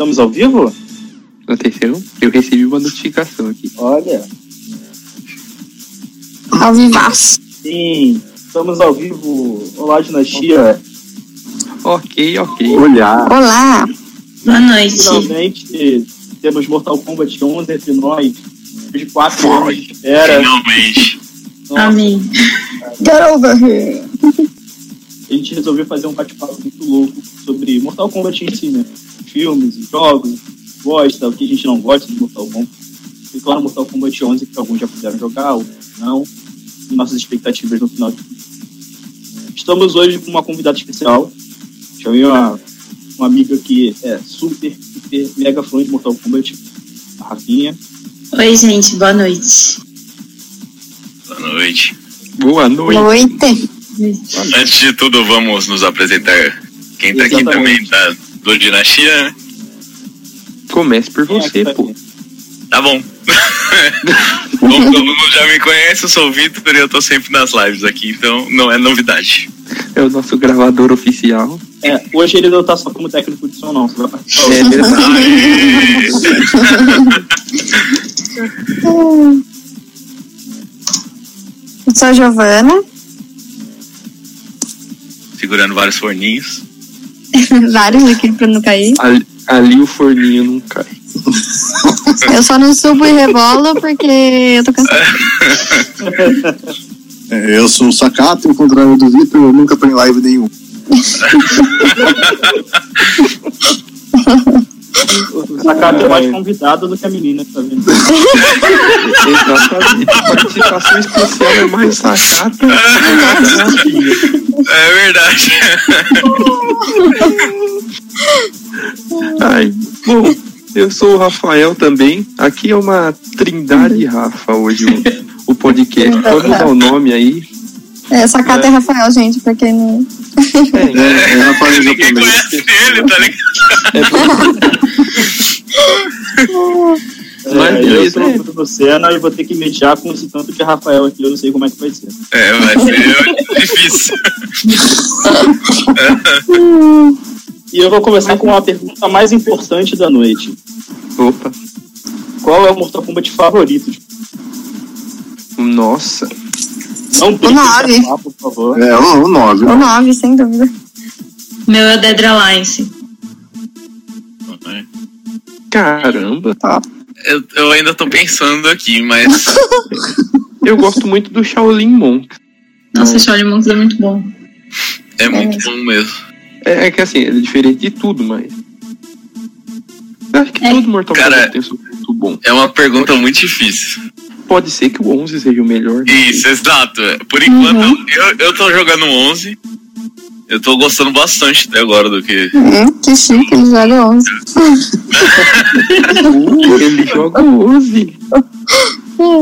Estamos ao vivo? Atenção, eu recebi uma notificação aqui. Olha. Ao vivaço. Sim, estamos ao vivo. Olá, dinastia. Ok, ok. Olhar. Olá. Boa noite. Finalmente temos Mortal Kombat 11 entre nós. De quatro anos de espera. Finalmente. Nossa, Amém. Get over here. a gente resolveu fazer um bate-papo muito louco sobre Mortal Kombat em si, né? Filmes, jogos, gosta, o que a gente não gosta de Mortal Kombat. E claro, Mortal Kombat 11, que alguns já puderam jogar, outros não. E nossas expectativas no final de tudo. Estamos hoje com uma convidada especial. Chamei uma, uma amiga que é super, super, mega fã de Mortal Kombat, a Rafinha. Oi, gente. Boa noite. Boa noite. Boa noite. Noite. Antes de tudo, vamos nos apresentar. Quem tá aqui também tá do Dinastia, né? Comece por é você, tá pô. Tá bom. Como todo mundo já me conhece, eu sou o Vitor e eu tô sempre nas lives aqui, então não é novidade. É o nosso gravador oficial. É, hoje ele não tá só como técnico de som, não. Você vai participar. É verdade. Eu sou a Giovana. Segurando vários forninhos. Vários aqui pra não cair. Ali, ali o forninho não cai. Eu só não subo e rebolo porque eu tô cansada. É, eu sou o Sacato, ao contrário do Vitor, eu nunca tô em live nenhum. O Sakato é mais convidado do que a menina, tá vendo? Exatamente. A participação especial é mais sacata. É verdade. Ai, bom, eu sou o Rafael também. Aqui é uma trindade Rafa hoje, o, o podcast. Pode mudar o nome aí. É, Sacata é Rafael, gente, pra quem não. É, É, é Rafael Ninguém japonês. conhece ele, tá ligado? Mas É, eu beleza, sou o Bruno Senna e vou ter que mediar com esse tanto que é Rafael aqui, eu não sei como é que vai ser. É, vai ser difícil. E eu vou começar com a pergunta mais importante da noite. Opa, Qual é o Mortal Kombat favorito? nossa. Não nove. que falar, por favor. É, o 9. O 9, sem dúvida. Meu é o Dead Alliance. Caramba. Eu, eu ainda tô pensando aqui, mas Eu gosto muito do Shaolin Monk. Nossa, Shaolin Monks é muito bom. é muito bom mesmo. É, é que assim, ele é diferente de tudo, mas. Eu acho que É. todo Mortal Cara, Kombat tem seu ponto bom. É uma pergunta muito difícil. Pode ser que o 11 seja o melhor. né? Isso, exato. Por enquanto, Uhum. eu, eu tô jogando 11. Eu tô gostando bastante até agora do que. Hum, que chique, ele joga 11. Uh, ele joga o 11.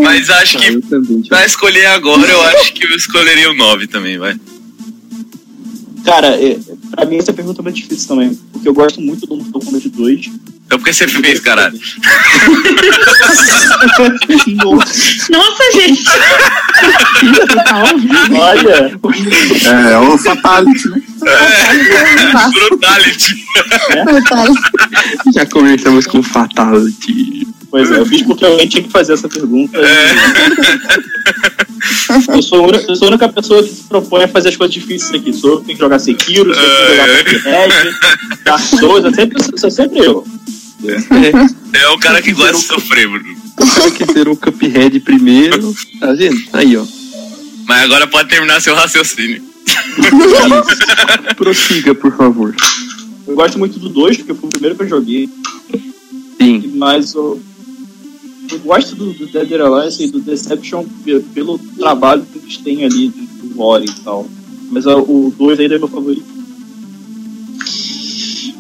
Mas acho Ah, que eu também. pra escolher agora, eu acho que eu escolheria o 9 também, vai. Cara, é, pra mim essa pergunta é muito difícil também. Porque eu gosto muito do Mortal Kombat 2. Então por que você fez, caralho? Nossa, gente. Olha, É, é o Fatality, né? Brutality. Já conversamos com Fatality. pois é, eu fiz porque alguém tinha que fazer essa pergunta. Eu, sou a única, eu sou a única pessoa que se propõe a fazer as coisas difíceis aqui. Sou eu que tem que jogar Sekiro, sou eu que tem que jogar Cuphead, Dark Souls, é sempre, sou sempre eu. É, É o cara que gosta de sofrer, Bruno. o cara que zerou o Cuphead primeiro. Tá vendo? Aí, ó. Mas agora pode terminar seu raciocínio. Prossiga, por favor. Eu gosto muito do 2, porque foi o primeiro que eu joguei. Sim. Mas eu, eu gosto do, do Dead Alliance e do Deception pe- pelo trabalho que eles têm ali do, lore e tal. Mas o 2 ainda é meu favorito.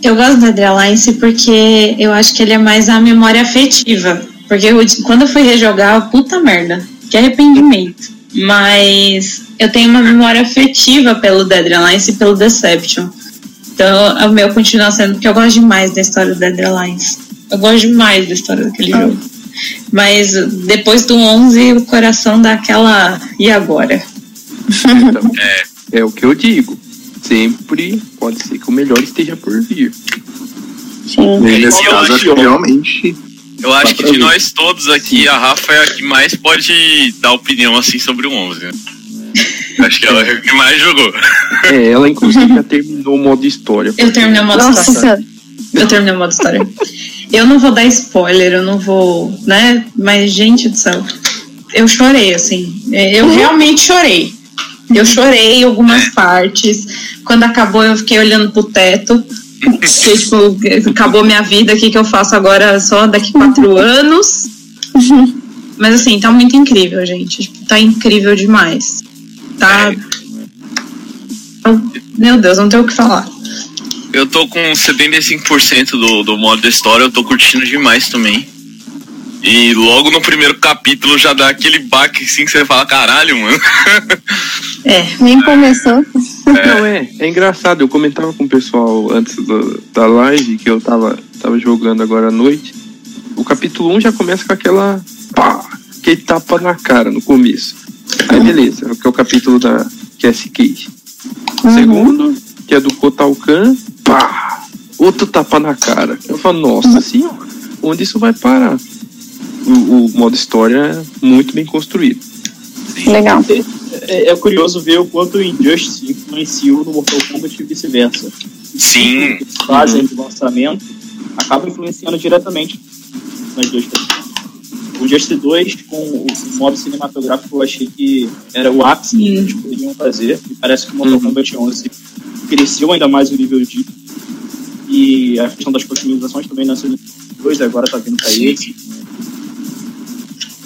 Eu gosto do Dead Alliance porque eu acho que ele é mais a memória afetiva. Porque eu- quando eu fui rejogar, puta merda. Que arrependimento. Mas eu tenho uma memória afetiva pelo Dead Alliance e pelo Deception. Então o meu continua sendo porque eu gosto demais da história do Dead Alliance. Eu gosto demais da história daquele jogo. Mas depois do 11, o coração dá aquela. E agora? Então, é o que eu digo. Sempre pode ser que o melhor esteja por vir. Sim. Nesse Eu caso, acho que realmente. Eu acho que de ver. nós todos aqui, a Rafa é a que mais pode dar opinião assim sobre o 11. né? Acho que ela é a que mais jogou. É, ela inclusive já terminou o modo história. Eu terminei o modo Nossa história. senhora. Eu terminei o modo história. Eu não vou dar spoiler, eu não vou, né? Mas, gente do céu, eu chorei, assim. É, Eu realmente chorei. Eu chorei em algumas partes. Quando acabou, eu fiquei olhando pro teto. Porque, tipo, acabou minha vida, o que, que eu faço agora só daqui quatro anos? Mas assim, tá muito incrível, gente. Tipo, tá incrível demais. Tá. Meu Deus, não tenho o que falar. Eu tô com 75% do, do modo história, eu tô curtindo demais também. E logo no primeiro capítulo já dá aquele baque assim que você fala, caralho, mano. É. Nem começou. Não, é, é engraçado. Eu comentava com o pessoal antes do- da live que eu tava, tava jogando agora à noite. O capítulo 1 já começa com aquela. pá! Aquele tapa na cara no começo. Aí beleza, que é o capítulo da Cassie Cage. Uhum. Segundo, que é do Kotalkan, pá! Outro tapa na cara. Eu falo, nossa senhora, onde isso vai parar? O, o modo história é muito bem construído. Legal. É, é curioso ver o quanto o Injustice influenciou no Mortal Kombat e vice-versa. Sim. Eles fazem de lançamento acaba influenciando diretamente nas duas coisas. O Injustice 2, com o modo cinematográfico, eu achei que era o ápice que eles poderiam fazer. E parece que o Mortal Uhum. Kombat 11 cresceu ainda mais o nível de. E a questão das customizações também na Resident Evil 2, agora tá vindo pra esse.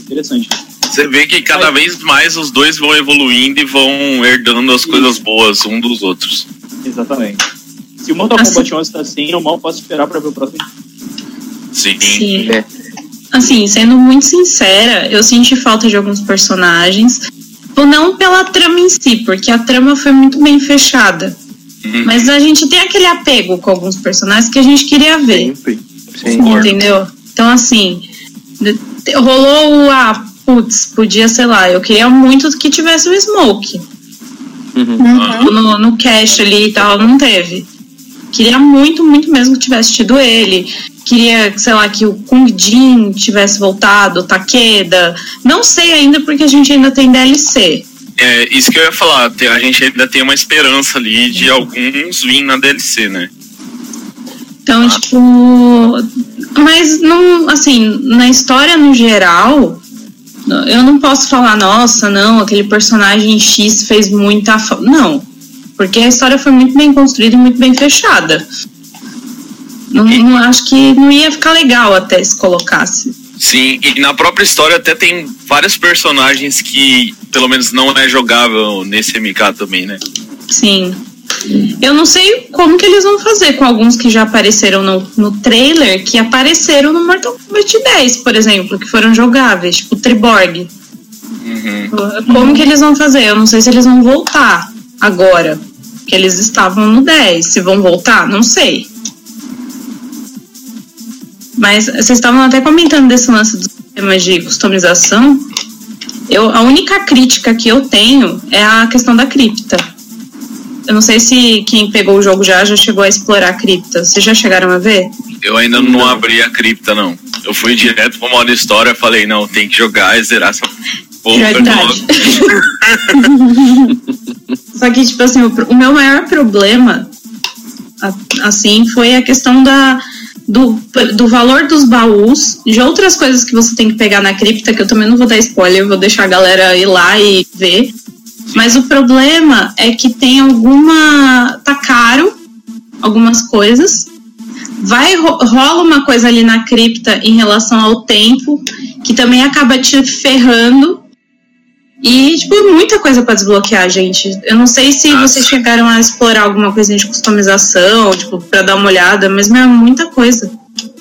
Interessante. Você vê que cada vez mais os dois vão evoluindo e vão herdando as coisas boas um dos outros. Exatamente. Se o Mortal Assim- Kombat 11 tá assim, eu mal posso esperar pra ver o próximo. Sim. Sim. É. Assim, sendo muito sincera, eu senti falta de alguns personagens. Não pela trama em si, porque a trama foi muito bem fechada. Uhum. Mas a gente tem aquele apego com alguns personagens que a gente queria ver. Sempre. Sim. Entendeu? Então, assim, rolou o. Ah, putz, podia, sei lá, eu queria muito que tivesse o Smoke Uhum. no, no cash ali e tal, não teve. Queria muito, muito mesmo que tivesse tido ele. Queria, sei lá, que o Kung Jin tivesse voltado, o Takeda. Não sei ainda porque a gente ainda tem DLC. É, isso que eu ia falar, a gente ainda tem uma esperança ali de alguns vir na DLC, né? Então, tipo. Mas não, assim, na história no geral, eu não posso falar, nossa, não, aquele personagem X fez muita. fa-". Não. Porque a história foi muito bem construída e muito bem fechada. Não, não acho que não ia ficar legal até se colocasse. Sim, e na própria história até tem vários personagens que pelo menos não é jogável nesse MK também, né? Sim. Eu não sei como que eles vão fazer com alguns que já apareceram no, no trailer, que apareceram no Mortal Kombat 10, por exemplo, que foram jogáveis, tipo o Triborg. Uhum. Como que eles vão fazer? Eu não sei se eles vão voltar agora. Que eles estavam no 10. Se vão voltar, não sei. Mas vocês estavam até comentando desse lance dos sistemas de customização. Eu, a única crítica que eu tenho é a questão da cripta. Eu não sei se quem pegou o jogo já já chegou a explorar a cripta. Vocês já chegaram a ver? Eu ainda não abri a cripta, não. Eu fui direto pro modo história, falei, não, tem que jogar e zerar essa porra. Só que, tipo assim, o, meu maior problema, assim, foi a questão da, do, do valor dos baús, de outras coisas que você tem que pegar na cripta, que eu também não vou dar spoiler, eu vou deixar a galera ir lá e ver. Mas o problema é que tem alguma. tá caro, algumas coisas. Vai, ro- rola uma coisa ali na cripta em relação ao tempo, que também acaba te ferrando. E, tipo, muita coisa pra desbloquear, gente. Eu não sei se Nossa. vocês chegaram a explorar alguma coisinha de customização, tipo, pra dar uma olhada, mas é muita coisa.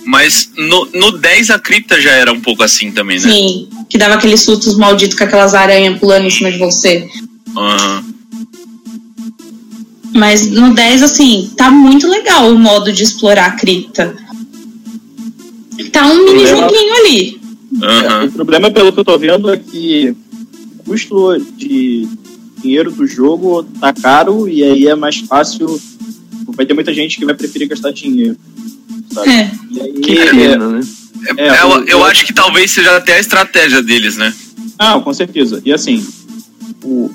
Mas no, no 10 a cripta já era um pouco assim também, né? Sim, que dava aqueles sustos malditos com aquelas aranhas pulando em cima de você. Mas no 10, assim, tá muito legal o modo de explorar a cripta. Tá um mini Problema- joguinho ali. Aham. O problema, pelo que eu tô vendo, é que o custo de dinheiro do jogo tá caro e aí é mais fácil. Vai ter muita gente que vai preferir gastar dinheiro. sabe? É. E aí, Que é, pena, né? É, É, eu, eu acho que talvez seja até a estratégia deles, né? Ah, com certeza. E assim, o-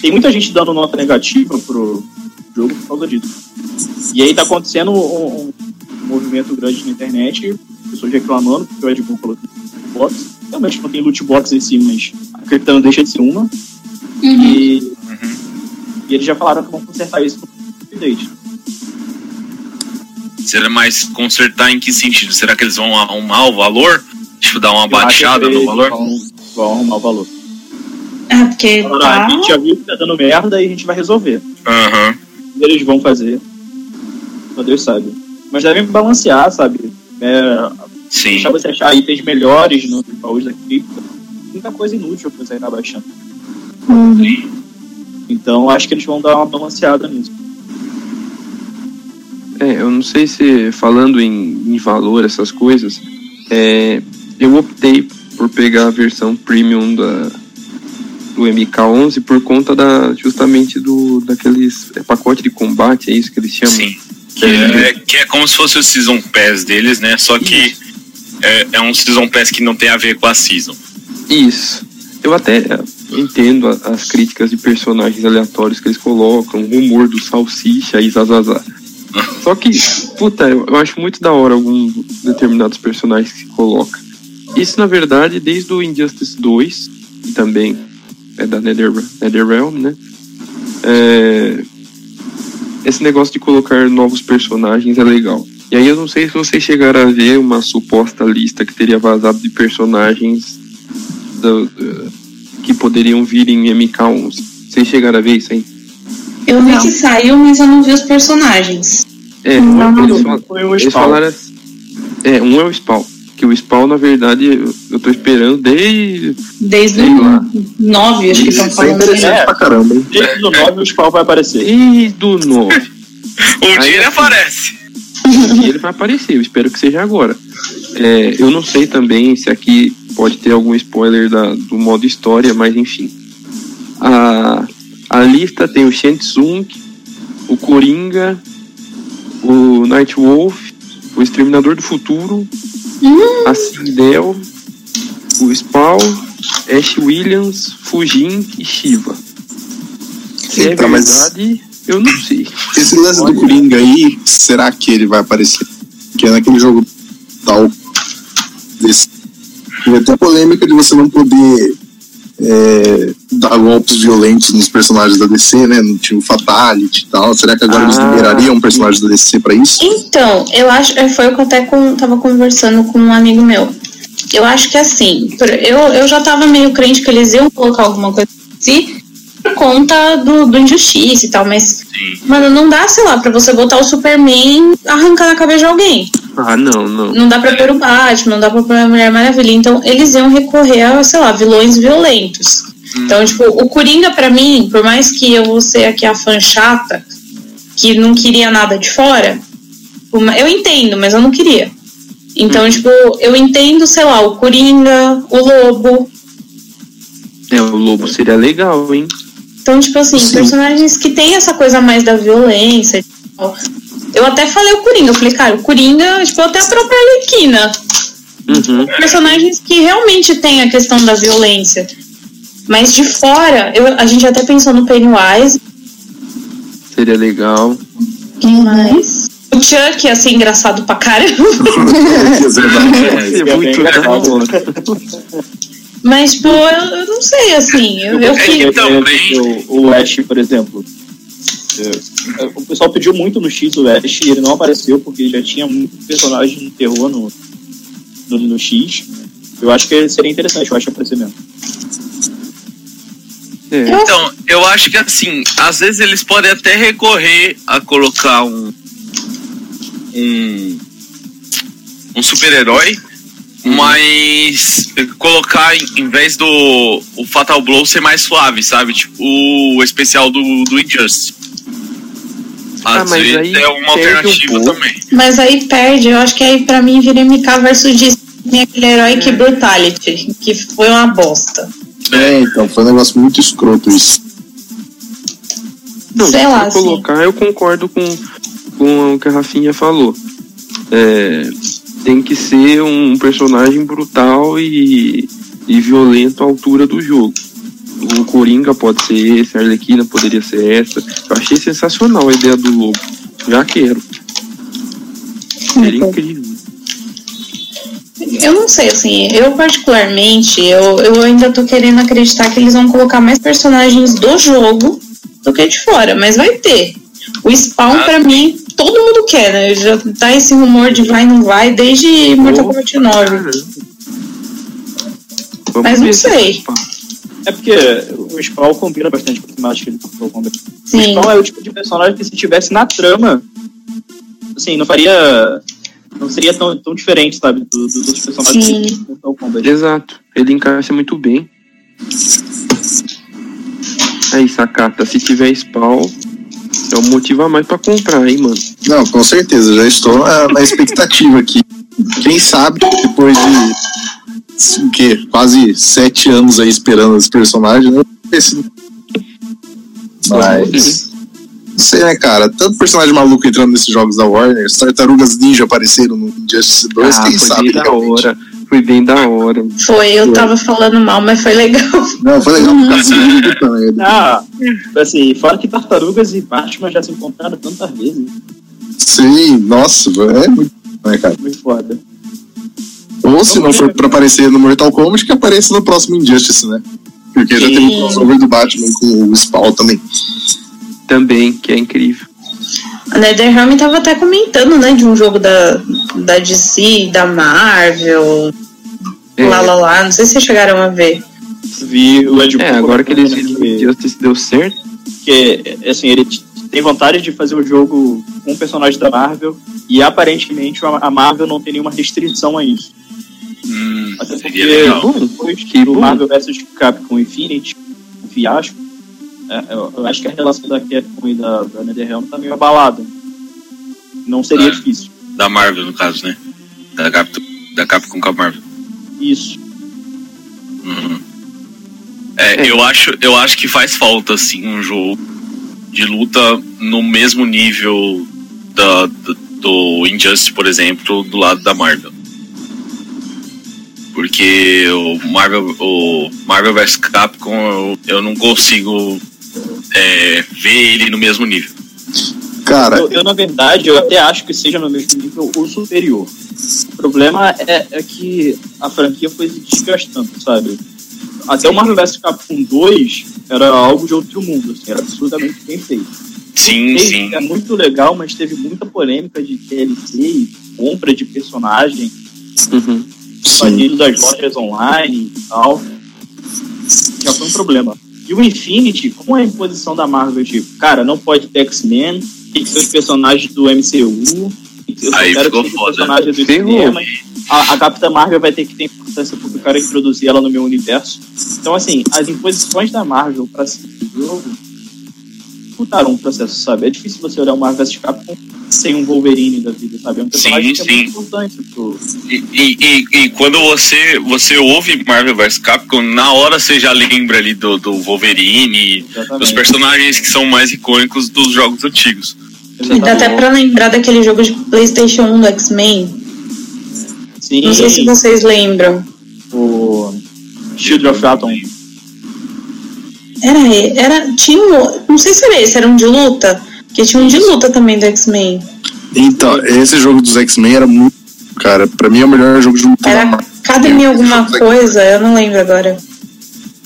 tem muita gente dando nota negativa pro jogo por causa disso. E aí tá acontecendo um, um movimento grande na internet, pessoas reclamando porque o Red Bull colocou loot box. Realmente não tem loot box em si, mas a não deixa de ser uma. E, e eles já falaram que vão consertar isso no update. Será mais consertar em que sentido? Será que eles vão arrumar o valor? Tipo, dar uma Eu baixada no valor? Vão, vão arrumar o valor. É, porque tá. "Ah, a gente já viu que tá dando merda e a gente vai resolver. Aham. E eles vão fazer. Só Deus sabe. Mas devem balancear, sabe? É, Sim. deixar você achar itens melhores no baús da cripto. Muita coisa inútil que você acaba achando. Então acho que eles vão dar uma balanceada nisso. É, eu não sei se falando em, em valor, essas coisas, é, eu optei por pegar a versão premium da, do MK11 por conta da, justamente do daqueles é, pacote de combate, é isso que eles chamam? Sim. Que é, que é como se fosse o Season Pass deles, né? Só que é, é um Season Pass que não tem a ver com a Season. Isso. Eu até é, entendo as críticas de personagens aleatórios que eles colocam, o rumor do salsicha e zazazá. Só que, puta, eu, eu acho muito da hora alguns determinados personagens que se coloca. Isso, na verdade, desde o Injustice 2, e também é da Nether, NetherRealm, né? É, esse negócio de colocar novos personagens é legal. E aí eu não sei se vocês chegaram a ver uma suposta lista que teria vazado de personagens do- do- que poderiam vir em MK11. Vocês chegaram a ver isso aí? Eu vi Não. que saiu, mas eu não vi os personagens. É, Não, eles, não. fal- Foi um eles spawn. falaram assim. É, um é o Spawn. Que o Spawn, na verdade, eu, tô esperando desde. Desde o 9, acho que estão é falando. interessante É. pra caramba, hein? Desde o 9 o spawn vai aparecer. Desde o 9. Um Aí, dia ele assim, aparece. e ele vai aparecer, eu espero que seja agora. É, eu não sei também se aqui pode ter algum spoiler da, do modo história, mas enfim. A, a lista tem o Shensung, o Coringa, o Nightwolf, o Exterminador do Futuro, a Sindel, o Spawn, Ash Williams, Fujin e Shiva. Se é Eita, mas- verdade, eu não sei. Esse lance do Coringa aí, será que ele vai aparecer? Que é naquele jogo tal. Desse. Teve até polêmica de você não poder é, dar golpes violentos nos personagens da DC, né? No time Fatality e tal. Será que agora eles Ah, liberariam um personagem da DC pra isso? Então, eu acho, é, foi o que eu até com, tava conversando com um amigo meu. Eu acho que assim, por- eu, eu já tava meio crente que eles iam colocar alguma coisa assim por conta do, do injustiça e tal, mas, Sim. mano, não dá, sei lá, pra você botar o Superman arrancando a cabeça de alguém. Ah, não, não. Não dá pra pôr o Batman, não dá pra pôr a Mulher Maravilha. Então, eles iam recorrer a, sei lá, vilões violentos. Então, tipo, o Coringa, pra mim, por mais que eu vou ser aqui a fã chata, que não queria nada de fora, eu entendo, mas eu não queria. Então, tipo, eu entendo, sei lá, o Coringa, o Lobo. É, o Lobo seria legal, hein? Então, tipo assim, Sim. personagens que tem essa coisa mais da violência e tal. Eu até falei o Coringa, eu falei, cara, o Coringa, tipo, até a própria Arlequina. Uhum. personagens que realmente tem a questão da violência. Mas de fora, eu- a gente até pensou no Pennywise, Seria legal. mas. O Chuck ia ser engraçado pra caramba. Seria bem muito engraçado. Mas, tipo, eu, eu não sei, assim. Eu, eu É que também- O, o Ash, por exemplo. é, O pessoal pediu muito no X o Ash e ele não apareceu porque já tinha muito personagem de terror no, no, no X. Eu acho que seria interessante o Ash aparecer mesmo. É, Então, eu acho que assim, às vezes eles podem até recorrer a colocar um. Um. Um super-herói, mas colocar em, vez do o Fatal Blow ser mais suave, sabe? Tipo o especial do, do Injustice. Ah, mas vezes aí é uma um alternativa pouco. também. Mas aí perde, eu acho que aí pra mim vira MK versus. Tem aquele herói que Brutality, que foi uma bosta. É, então, foi um negócio muito escroto isso. não, sei se lá, assim. colocar, eu concordo com, com o que a Rafinha falou. é, tem que ser um personagem brutal e, e violento à altura do jogo. O Coringa pode ser esse, a Arlequina poderia ser essa. Eu achei sensacional a ideia do lobo. Já quero. Seria incrível. Eu não sei, assim, eu particularmente, eu, eu ainda tô querendo acreditar que eles vão colocar mais personagens do jogo do que de fora, mas vai ter. O Spawn, Ah, pra mim, todo mundo quer, né? Já tá esse rumor de vai não vai desde Mortal Kombat 9. Caramba. Vamos Mas não sei. É porque o Spawn combina bastante com a temática do Mortal Kombat. O Sim. Spawn é o tipo de personagem que se tivesse na trama, assim, não faria. Não seria tão, tão diferente, sabe, do- do- dos personagens Sim. do Mortal Kombat. Exato. Ele encaixa muito bem. Aí, Sakata, se tiver spawn, é um motivo a mais pra comprar, hein, mano. Não, com certeza, já estou na, expectativa aqui. Quem sabe, depois de o quê? quase sete anos aí esperando esse personagem, né? Esse... Mas. Não sei, né, cara? Tanto personagem maluco entrando nesses jogos da Warner, as tartarugas ninja apareceram no Injustice 2, Ah, quem sabe da hora. Foi bem da hora. Foi, eu tava falando mal, mas foi legal. Não, foi legal. Ah, assim, fora que Tartarugas e Batman já se encontraram tantas vezes. Sim, nossa, é muito, né, cara? Muito foda. Ou se não for pra aparecer no Mortal Kombat, que apareça no próximo Injustice, né? Porque já tem o crossover do Batman com o Spawn também. Também, que é incrível. A NetherRealm tava até comentando, né, de um jogo da, da DC, da Marvel, É, lá lá lá. Não sei se vocês chegaram a ver. Vi o Ed é agora que eles viram que deu certo. que, assim, ele tem vontade de fazer o jogo com um personagem da Marvel e aparentemente a Marvel não tem nenhuma restrição a isso. Hum, Até porque seria legal. Bom, depois que bom. Marvel vs Capcom Infinity, o fiasco, é, eu, eu acho que a relação da Capcom e da, da NetherRealm tá meio abalada. Não seria Ah. difícil. Da Marvel, no caso, né? Da Capcom, da Capcom com a Marvel. Isso. Uhum. É, eu acho, eu acho que faz falta assim um jogo de luta no mesmo nível da, do, do Injustice, por exemplo, do lado da Marvel. Porque o Marvel, o Marvel vs Capcom eu, eu não consigo é, ver ele no mesmo nível. Cara, Eu, eu, na verdade, eu até acho que seja no mesmo nível ou superior. O problema é, é que a franquia foi se desgastando, sabe? Até o Marvel vs Capcom 2 era algo de outro mundo, assim, era absurdamente bem feito. Sim, sim. É muito legal, mas teve muita polêmica de DLC e compra de personagem, Uhum. banido das lojas online e tal. Já foi um problema. E o Infinity, como é a imposição da Marvel, tipo, cara, não pode ter X-Men, tem que ser os personagens do MCU, eu Aí ficou foda. cinema. A, a Capitã Marvel vai ter que ter importância porque eu quero introduzir ela no meu universo. Então, assim, as imposições da Marvel pra o jogo dificultaram um processo, sabe? É difícil você olhar o Marvel vs Capcom sem um Wolverine da vida, sabe? É um personagem Sim, que é muito sim. importante pro, E, e, e- e quando você, você ouve Marvel vs Capcom, na hora você já lembra ali do, do Wolverine, dos Exatamente. personagens que são mais icônicos dos jogos antigos. E dá até pra lembrar daquele jogo de PlayStation 1 do X-Men. Sim, Não sei se vocês lembram. o Shield of Atom. Era, era tinha um, não sei se era esse, era um de luta, porque tinha um de luta também do X-Men. então, esse jogo dos X-Men era muito. Cara, pra mim é o melhor jogo de luta Era. Academy alguma coisa, eu não lembro agora.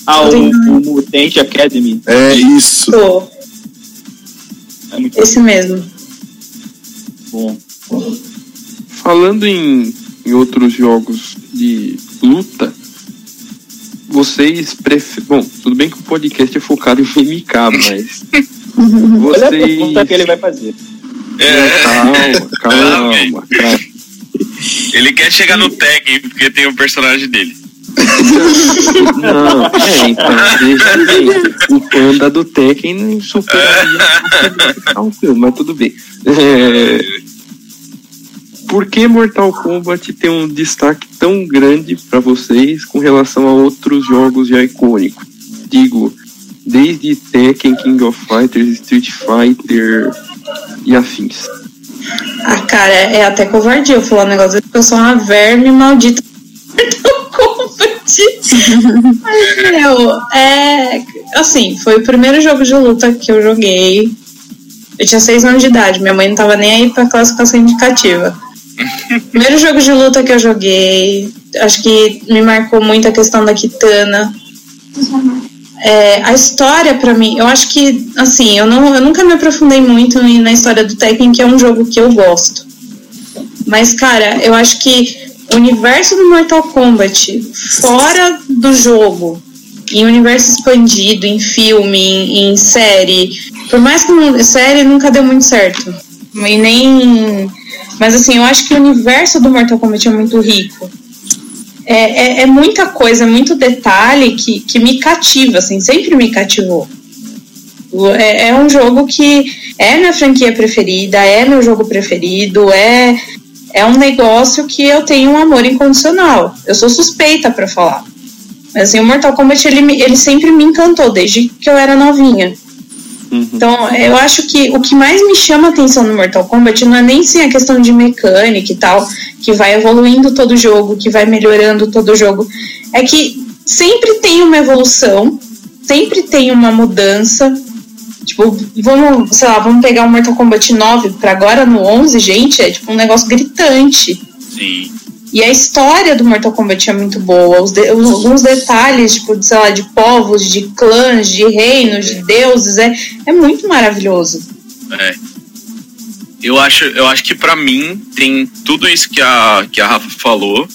Ah, o, o Mutant Academy. É isso. Pô, É muito esse mesmo. bom. Falando em, em outros jogos de luta, vocês preferem. Bom, tudo bem que o podcast é focado em MK, mas. Olha a vocês. pergunta que ele vai fazer. É, Calma, calma, calma. ele quer chegar no tag porque tem o personagem dele. Não, é, então, deixa bem. O panda do Tekken superaria o filme, mas tudo bem. É, por que Mortal Kombat tem um destaque tão grande para vocês com relação a outros jogos já icônicos? Digo, desde Tekken, King of Fighters, Street Fighter e afins. Ah, cara, é até covardia eu falar um negócio porque eu sou uma verme maldita. Mas, meu, é. Assim, foi o primeiro jogo de luta que eu joguei. Eu tinha seis anos de idade, minha mãe não tava nem aí pra classificação indicativa. primeiro jogo de luta que eu joguei. Acho que me marcou muito a questão da Kitana. É, a história para mim, eu acho que assim, eu, não, eu nunca me aprofundei muito na história do Tekken, que é um jogo que eu gosto. Mas, cara, eu acho que o universo do Mortal Kombat, fora do jogo, em universo expandido, em filme, em, em série, por mais que não, série nunca deu muito certo. E nem. Mas assim, eu acho que o universo do Mortal Kombat é muito rico é, é, é, muita coisa, muito detalhe que, que me cativa, assim, sempre me cativou. É, é, um jogo que é minha franquia preferida, é meu jogo preferido, é, é um negócio que eu tenho um amor incondicional. Eu sou suspeita para falar. Mas assim, o Mortal Kombat ele, ele sempre me encantou desde que eu era novinha. Uhum. Então, eu acho que o que mais me chama a atenção no Mortal Kombat não é nem sim a questão de mecânica e tal, que vai evoluindo todo o jogo, que vai melhorando todo o jogo. É que sempre tem uma evolução, sempre tem uma mudança. Tipo, vamos, sei lá, vamos pegar o Mortal Kombat 9 para agora no 11, gente, é tipo um negócio gritante. Sim. E a história do Mortal Kombat é muito boa. Os de, alguns detalhes, tipo, de, sei lá, de povos, de clãs, de reinos, de deuses, é, é muito maravilhoso. É. Eu acho, eu acho que para mim tem tudo isso que a, que a Rafa falou.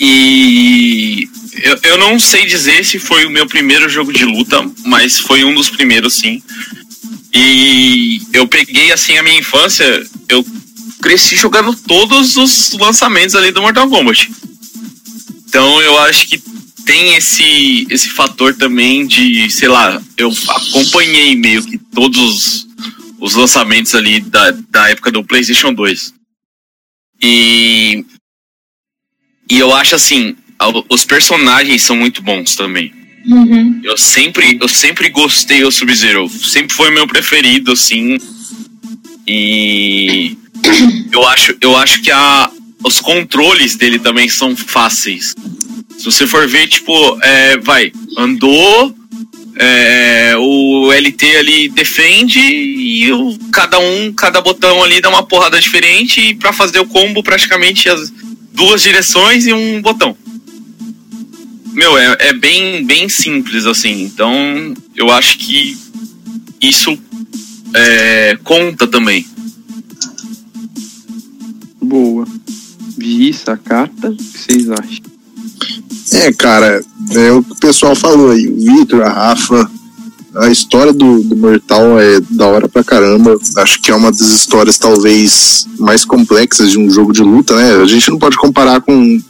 E eu, eu não sei dizer se foi o meu primeiro jogo de luta, mas foi um dos primeiros, sim. E eu peguei assim a minha infância, eu cresci jogando todos os lançamentos ali do Mortal Kombat. Então eu acho que tem esse, esse fator também de, sei lá, eu acompanhei meio que todos os lançamentos ali da, da época do PlayStation 2. E. E eu acho assim, os personagens são muito bons também. Uhum. Eu sempre, eu sempre gostei do Sub-Zero. Sempre foi meu preferido, assim. E eu acho, eu acho que a, os controles dele também são fáceis. Se você for ver, tipo, é, vai, andou, é, o LT ali defende e o, cada um, cada botão ali dá uma porrada diferente e para fazer o combo praticamente as duas direções e um botão. Meu, é, é bem, bem simples assim. Então, eu acho que isso é, conta também. Boa. Vi, sacata, o que vocês acham? É, cara, é o que o pessoal falou aí. O Victor, a Rafa, a história do, do Mortal é da hora pra caramba. Acho que é uma das histórias talvez mais complexas de um jogo de luta, né? A gente não pode comparar com,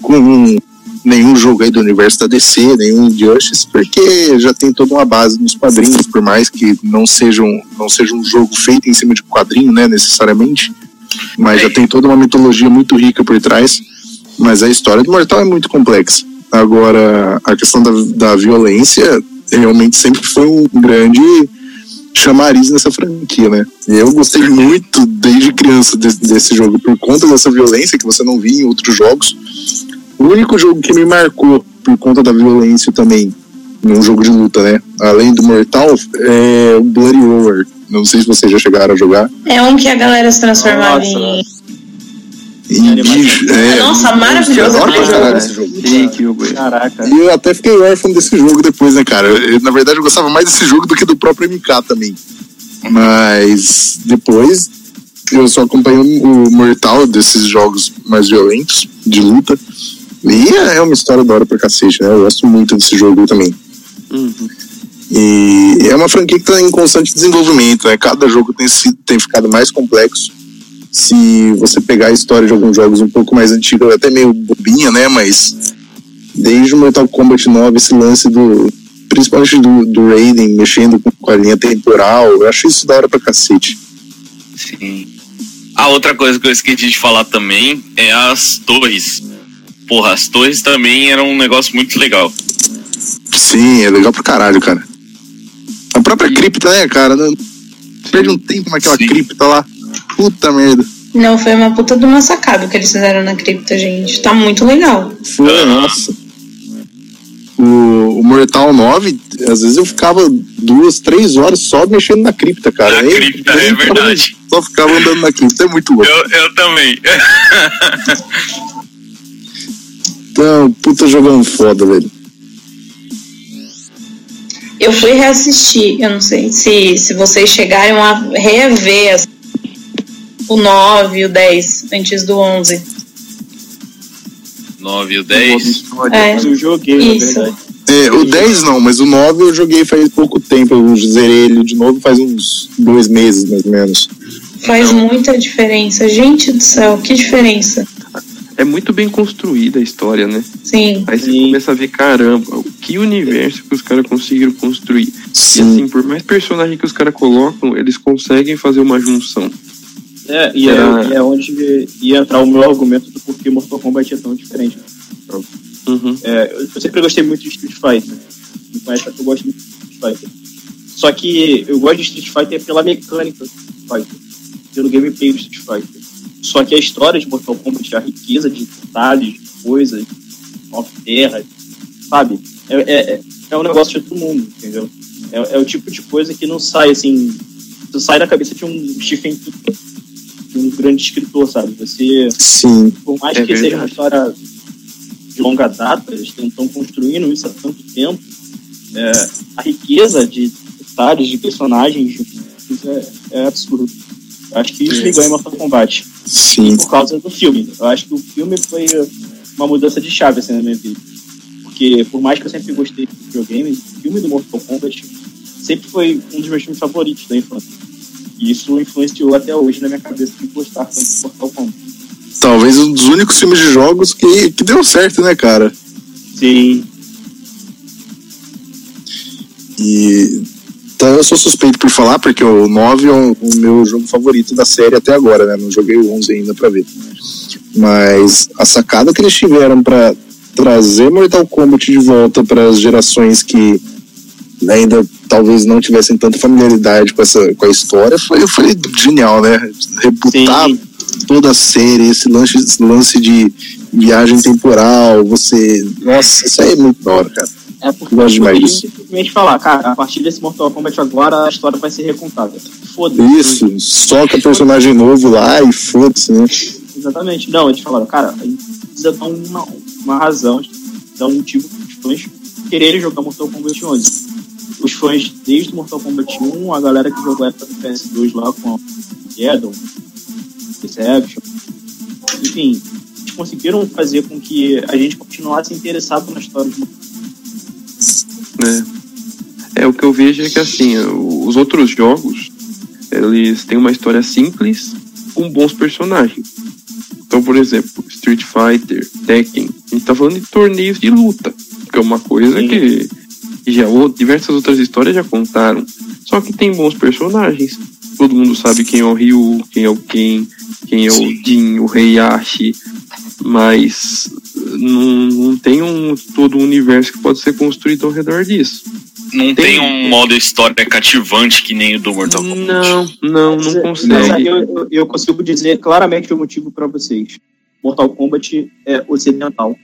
com nenhum jogo aí do universo da DC, nenhum Injustice, porque já tem toda uma base nos quadrinhos, por mais que não seja um, não seja um jogo feito em cima de quadrinho, né, necessariamente mas já tem toda uma mitologia muito rica por trás. Mas a história do Mortal é muito complexa. Agora, a questão da, da violência realmente sempre foi um grande chamariz nessa franquia, né? Eu gostei muito desde criança desse, desse jogo por conta dessa violência que você não via em outros jogos. O único jogo que me marcou por conta da violência também, num jogo de luta, né? Além do Mortal, é o Bloody Roar. Não sei se vocês já chegaram a jogar. É um que a galera se transformava Nossa. em. Em bicho, é, Nossa, maravilhoso. Eu pra caralho esse jogo. que jogo Caraca. E eu até fiquei órfão desse jogo depois, né, cara? Eu, na verdade, eu gostava mais desse jogo do que do próprio MK também. Mas depois eu só acompanhei o Mortal desses jogos mais violentos, de luta. E é uma história da hora pra cacete, né? Eu gosto muito desse jogo também. Uhum. E é uma franquia que está em constante desenvolvimento, né? Cada jogo tem, tem ficado mais complexo. Se você pegar a história de alguns jogos um pouco mais antigos, até meio bobinha, né? Mas desde o Mortal Kombat 9, esse lance do. Principalmente do, do Raiden mexendo com a linha temporal, eu acho isso da hora pra cacete. Sim. A outra coisa que eu esqueci de falar também é as torres. Porra, as torres também eram um negócio muito legal. Sim, é legal pra caralho, cara. A própria cripta, né, cara? Perde um tempo naquela Sim. cripta lá. Puta merda. Não, foi uma puta de uma sacada que eles fizeram na cripta, gente. Tá muito legal. Foi, nossa. O, o Mortal 9, às vezes eu ficava duas, três horas só mexendo na cripta, cara. Na cripta, é verdade. Só ficava andando na cripta, é muito louco. Eu, eu também. Então, puta jogando foda, velho. Eu fui reassistir, eu não sei se, se vocês chegaram a rever as- o 9 e o 10 antes do 11. 9 e o Modo 10. história. É. Mas eu joguei, Isso. É, o 10 não, mas o 9 eu joguei faz pouco tempo. Eu zerei ele de novo faz uns dois meses, mais ou menos. Faz muita diferença. Gente do céu, que diferença. É muito bem construída a história, né? Sim. Aí você Sim. começa a ver, caramba, o que universo que os caras conseguiram construir. E Sim. assim, por mais personagem que os caras colocam, eles conseguem fazer uma junção. É, e é, e é onde ia entrar o meu argumento do porquê Mortal Kombat é tão diferente. Uhum. É, eu- eu sempre gostei muito de Street Fighter. Me conhece que eu gosto muito de Street Fighter. Só que eu gosto de Street Fighter pela mecânica do Street Fighter, pelo gameplay do Street Fighter. Só que a história de Mortal Kombat, a riqueza de detalhes, de coisas, nova terra, sabe? É, é, é- é um negócio de todo mundo, entendeu? É, é o tipo de coisa que não sai assim. Não sai da cabeça de um Stephen King, de um grande escritor, sabe? Você Sim. por mais É que seja uma verdade. história de longa data, eles estão construindo isso há tanto tempo, é, a riqueza de detalhes, de personagens, isso é, é absurdo. Acho que isso ganha em Mortal Kombat. Sim. Por causa do filme. Eu acho que o filme foi uma mudança de chave assim, na minha vida. Porque, por mais que eu sempre gostei de videogames, o filme do Mortal Kombat sempre foi um dos meus filmes favoritos da infância. E isso influenciou até hoje na minha cabeça de gostar tanto de Mortal Kombat. Talvez um dos únicos filmes de jogos que, que deu certo, né, cara? Sim, E. Então eu sou suspeito por falar, porque o 9 é o, o meu jogo favorito da série até agora, né? Não joguei o 11 ainda pra ver. Mas a sacada que eles tiveram pra trazer Mortal Kombat de volta para as gerações que ainda talvez não tivessem tanta familiaridade com, essa, com a história foi, foi genial, né? Rebutar sim. Toda a série, esse lance, esse lance de viagem temporal, você. Nossa, isso aí é muito da hora, cara. É porque Eu gosto demais disso. simplesmente falar, cara, a partir desse Mortal Kombat agora a história vai ser recontada. Foda-se. Isso, soca personagem novo lá e foda-se, né? Exatamente. Não, eles falaram, cara, a gente precisa dar uma, uma razão, dar um motivo para os fãs quererem jogar Mortal Kombat 11. Os fãs, desde Mortal Kombat 1, a galera que jogou a época do PS2 lá com a Geddon, Deception, enfim, conseguiram fazer com que a gente continuasse interessado na história de É. é, o que eu vejo é que assim, os outros jogos, eles têm uma história simples com bons personagens. Então, por exemplo, Street Fighter, Tekken, a gente tá falando de torneios de luta, que é uma coisa Sim. que já diversas outras histórias já contaram. Só que tem bons personagens. Todo mundo sabe quem é o Ryu, quem é o Ken, quem é o. Jin, o Heihachi, mas não, não tem um todo um universo que pode ser construído ao redor disso. Não Tem- tem um modo história cativante que nem o do Mortal Kombat. Não, não, não é, consegue. mas aí eu, eu- consigo dizer claramente o motivo para vocês. Mortal Kombat é ocidental.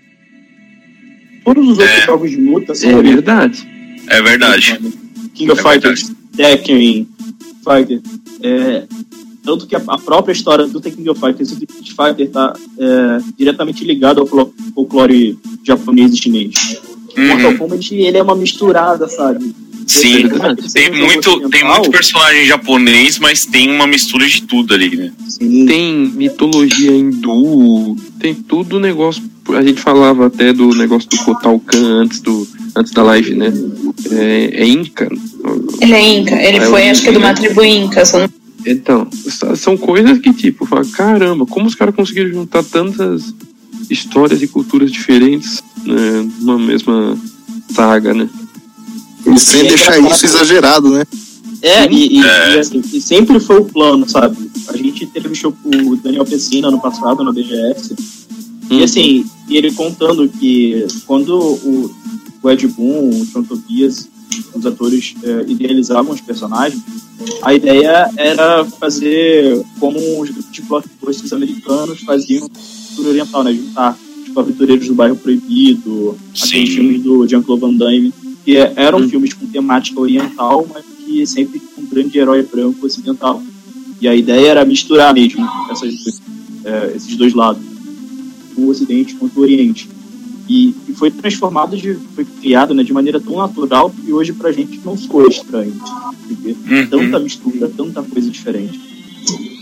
Todos os outros É. jogos de luta são É verdade. É verdade. King of É Fighters, Tekken, Fighter. É, tanto que a, a própria história do Tekken of Fighters e do Street Fighter está diretamente ligada ao folclore japonês e chinês. O Mortal Uhum. Kombat ele é uma misturada, sabe? Sim, tem muito, tem muito personagem japonês, mas tem uma mistura de tudo ali, né? sim, Tem mitologia hindu, tem tudo o negócio. A gente falava até do negócio do Kotal Khan antes, do, antes da live, né? É, é Inca. Ele é Inca, ele É foi, acho que, de uma Inca. tribo Inca. só não- Então, são coisas que, tipo, fala, caramba, como os caras conseguiram juntar tantas histórias e culturas diferentes né, numa mesma saga, né? E é deixar isso exagerado, né? É, e, e- É. e, assim, e sempre foi o plano, sabe? A gente entrevistou o Daniel Pessina ano passado no BGS. Hum. E assim, e ele contando que quando o, o Ed Boon, o John Tobias, os atores eh, idealizavam os personagens, a ideia era fazer como os grupos de blockbusters americanos faziam cultura oriental, né? Juntar tipo Aventureiros do Bairro Proibido, aqueles Sim. filmes do Jean-Claude Van Damme, que é- eram Hum. filmes com temática oriental, mas que sempre com um grande herói branco ocidental. E a ideia era misturar mesmo essas, é, esses dois lados, o Ocidente contra o Oriente. E, e foi transformado, de, foi criado né, de maneira tão natural que hoje pra gente não soa estranho. ver Uhum. Tanta mistura, tanta coisa diferente.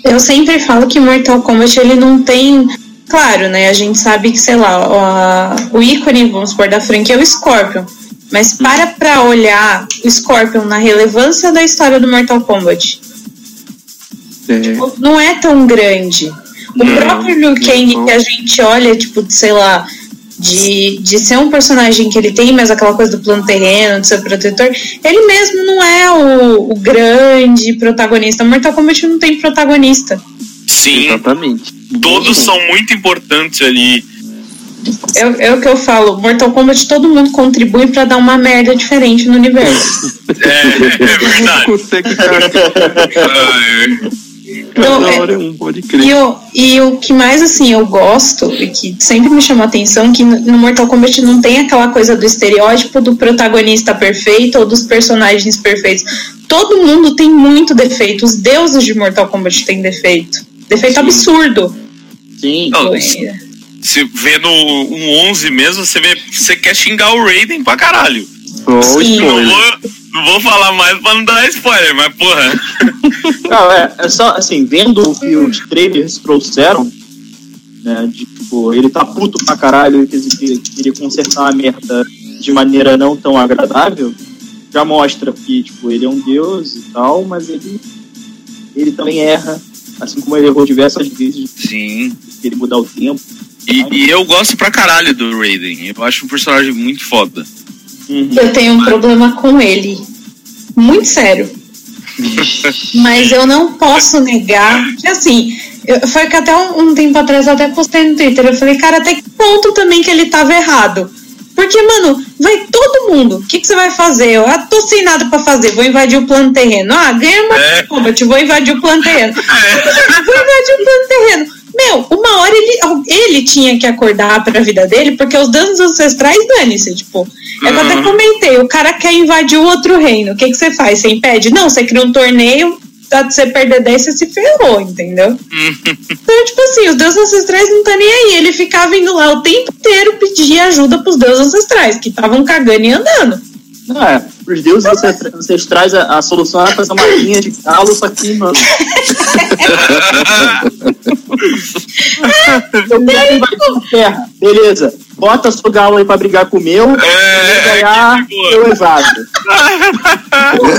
Eu sempre falo que Mortal Kombat ele não tem. Claro, né? A gente sabe que, sei lá, o, o ícone, vamos supor, da franquia é o Scorpion. Mas para pra olhar o Scorpion na relevância da história do Mortal Kombat. É, Tipo, não é tão grande. O Não, próprio Liu Kang não. que a gente olha, tipo, sei lá, de, de ser um personagem que ele tem, mas aquela coisa do plano terreno, de ser protetor, ele mesmo não é o, o grande protagonista. Mortal Kombat não tem protagonista. Sim, exatamente. todos são muito importantes ali. É, é o que eu falo, Mortal Kombat todo mundo contribui pra dar uma merda diferente no universo. É, é verdade. Não, é- hora é um, pode E crer. o, e o que mais assim eu gosto e que sempre me chamou a atenção que no Mortal Kombat não tem aquela coisa do estereótipo do protagonista perfeito ou dos personagens perfeitos. Todo mundo tem muito defeito. Os deuses de Mortal Kombat têm defeito. Defeito absurdo. Sim. Não, É. Se vê no um 11 mesmo, você, vê, você quer xingar o Raiden pra caralho. Não vou, não vou falar mais pra não dar spoiler, mas porra. Não, é, é só, assim, vendo o que os trailers trouxeram, né, de, tipo, ele tá puto pra caralho e quer dizer, que queria consertar a merda de maneira não tão agradável, já mostra que, tipo, ele é um deus e tal, mas ele, ele também erra, assim como ele errou diversas vezes, Sim. ele mudar o tempo. E, e eu gosto pra caralho do Raiden. Eu acho um personagem muito foda. Uhum. Eu tenho um problema com ele. Muito sério. Mas eu não posso negar que assim. Eu, foi que até um, um tempo atrás eu até postei no Twitter. Eu falei, cara, até que ponto também que ele tava errado? Porque, mano, vai todo mundo. O que, que você vai fazer? Eu ah, tô sem nada pra fazer, vou invadir o plano terreno. Ah, ganha uma É. combat, vou invadir o plano terreno. vou invadir o plano terreno. Meu, uma hora ele, ele tinha que acordar pra vida dele, porque os danos ancestrais, dane-se, tipo. É que eu até Uhum. comentei, o cara quer invadir o outro reino. O que, que você faz? Você impede? Não, você cria um torneio, tá, você perder 10, você se ferrou, entendeu? Então, tipo assim, os deuses ancestrais não tá nem aí. Ele ficava indo lá o tempo inteiro pedir ajuda pros deuses ancestrais, que estavam cagando e andando. Não, é, pros deuses ancestra- ancestrais a, a solução era fazer uma linha de galo, só que, mano, eu quero invadir a terra, beleza, bota seu galo aí pra brigar com o meu, É, e ganhar que boa. eu exato.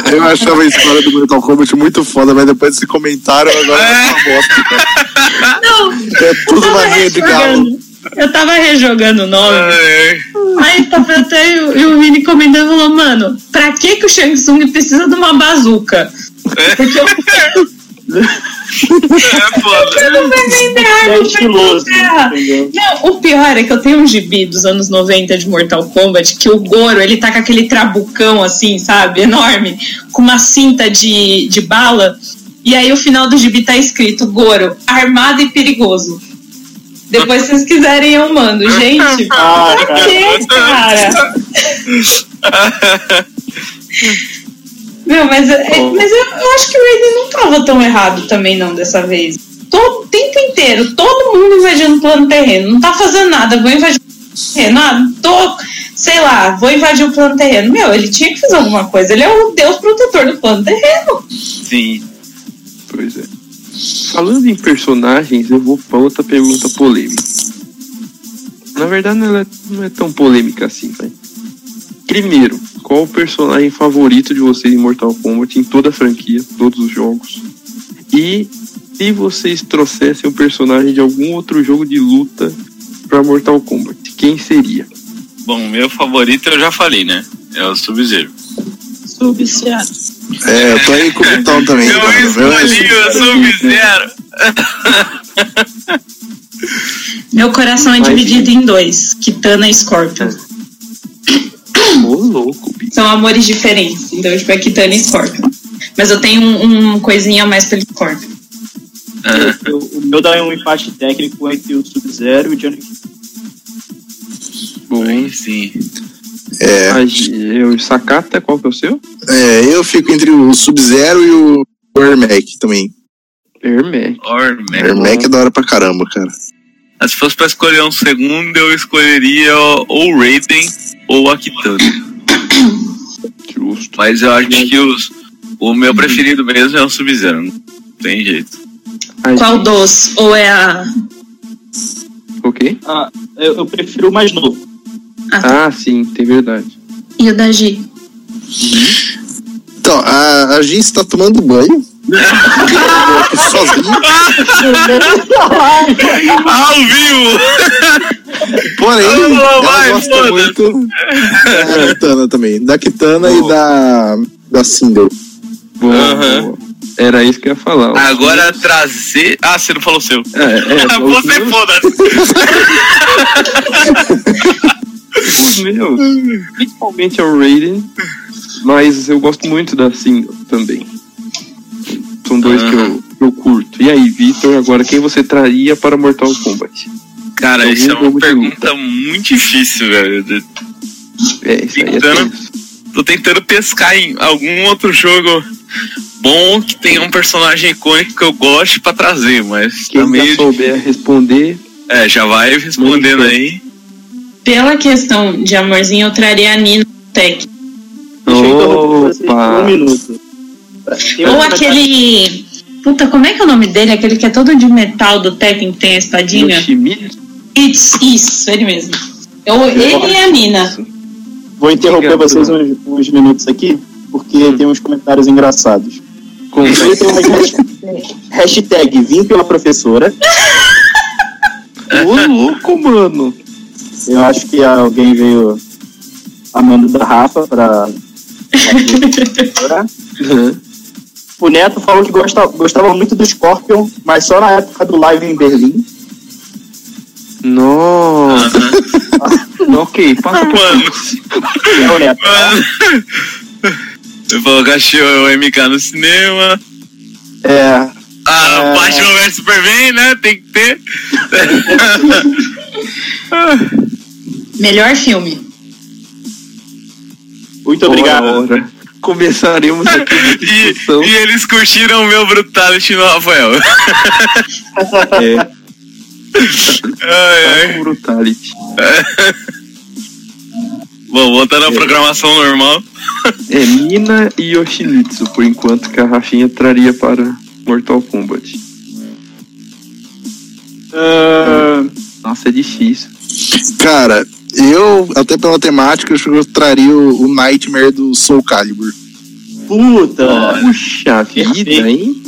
Eu, eu achava a história do Mortal Kombat muito foda, mas depois desse comentário agora é uma bosta, cara. Não, É tudo uma linha de galo. Eu tava rejogando o nome. É, Aí tava até e o- e o Vini comentando e falou, mano, pra que, que o Shang Tsung precisa de uma bazuca? Porque eu é foda. não vai vender É entendeu? Não, o pior é que eu tenho um gibi dos anos 90 de Mortal Kombat que o Goro, ele tá com aquele trabucão assim, sabe? Enorme, com uma cinta de, de bala. E aí o final do gibi tá escrito Goro, armado e perigoso. Depois, se vocês quiserem, eu mando. Gente, Ah, por cara. que, cara? Meu, mas, é- Oh. mas eu, eu acho que o Raiden não tava tão errado também, não, dessa vez. Todo o tempo inteiro, todo mundo invadindo o plano terreno. Não tá fazendo nada, vou invadir o plano terreno. Ah, tô, sei lá, vou invadir o plano terreno. Meu, ele tinha que fazer alguma coisa. Ele é o deus protetor do plano terreno. Sim. Pois é. Falando em personagens, eu vou para outra pergunta polêmica. Na verdade, é, não é tão polêmica assim, vai. Primeiro, qual o personagem favorito de vocês em Mortal Kombat em toda a franquia, todos os jogos? E se vocês trouxessem um personagem de algum outro jogo de luta para Mortal Kombat, quem seria? Bom, meu favorito eu já falei, né? É o Sub-Zero. Subciado. É, eu tô aí com o Vitão também. Eu cara, escolhi o Sub-Zero. Meu coração é Mas- dividido em dois: Kitana e Scorpion. Ô, louco, bicho. São amores diferentes. Então, tipo, é Kitana e Scorpion. Mas eu tenho um, um coisinha a mais pelo Scorpion. Ah, Eu- o meu dá um empate técnico entre o Sub-Zero e o Johnny. Bom, aí sim. É, G- o Sakata, qual que é o seu? é, eu fico entre o Sub-Zero e o Ermac também. Hermec. Orme. Ermac é da hora pra caramba, cara. Mas se fosse pra escolher um segundo, eu escolheria ou o Raiden ou a Kitana. Justo. Mas eu acho que os, o meu preferido mesmo é o Sub-Zero. Não tem jeito. Qual dos? Ou é a. O quê? Ah, eu, eu prefiro o mais novo. Ah, sim, tem verdade. E o da G? Então, a, a gente está tomando banho. sozinho. Ao vivo! Porém, Ah, ela vai, gosta foda-se. muito da Kitana também. Da Kitana e da, da Single. Boa, Aham. boa. Era isso que eu ia falar. Agora trazer. Ah, você não falou o seu. É, é, Você meus- os meus. Principalmente é o Raiden, mas eu gosto muito da single também. São dois que, eu, eu curto. E aí, Vitor, agora quem você traria para Mortal Kombat? Cara, isso é uma pergunta muito difícil, velho. É, isso é Tentando- tenso. Tô tentando pescar em algum outro jogo bom que tenha um personagem icônico que eu goste pra trazer, mas tá Quem já meio. souber responder, É, já vai respondendo aí. Pela questão de amorzinho, eu traria a Nina Tech. Deixa eu interromper vocês por Opa! um minuto. Ou aquele. Puta, como é que é o nome dele? Aquele que é todo de metal do Tekken, que tem a espadinha? Yoshimitsu, Isso, isso, ele mesmo. Eu, ele e a Nina. Vou interromper vocês uns, uns minutos aqui, porque tem uns comentários engraçados. com tem uma hashtag, hashtag vim pela professora. Ô, louco, mano! Eu acho que alguém veio amando da Rafa pra. O Neto falou que gosta, gostava muito do Scorpion, mas só na época do live em Berlim. Nossa! ok, passa pro Mano. É o Neto. Mano. Você falou que achou o MK no cinema. É, Ah, É. Batman vs Superman, né? Tem que ter. Melhor filme. muito obrigado. Ora. Começaremos aqui a E, discussão. e eles curtiram o meu Brutality no Rafael. É, Ai, ai. tá Brutality. Bom, voltando à programação normal. É Nina e Yoshimitsu, por enquanto que a Rafinha traria para Mortal Kombat. Ah, Nossa, é difícil. Cara, eu, até pela temática, eu traria o, o Nightmare do Soul Calibur. puta! Puxa vida, Perfeito. hein?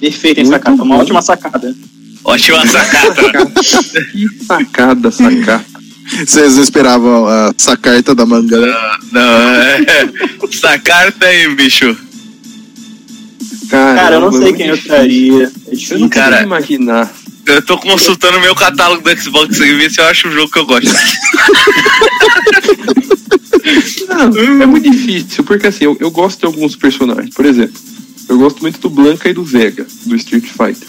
Perfeito, hein, sacada? Uma bom. ótima sacada. Ótima sacada. Que sacada, sacada. Vocês não esperavam a- essa carta da manga, né? Não, é. Essa carta aí, bicho. Cara, Cara, eu não sei quem eu difícil. traria. É Eu não difícil. Cara, consigo imaginar. Eu tô consultando meu catálogo do Xbox e ver se eu acho um jogo que eu gosto. Não, é muito difícil, porque assim, eu, eu gosto de alguns personagens. Por exemplo, eu gosto muito do Blanca e do Vega, do Street Fighter.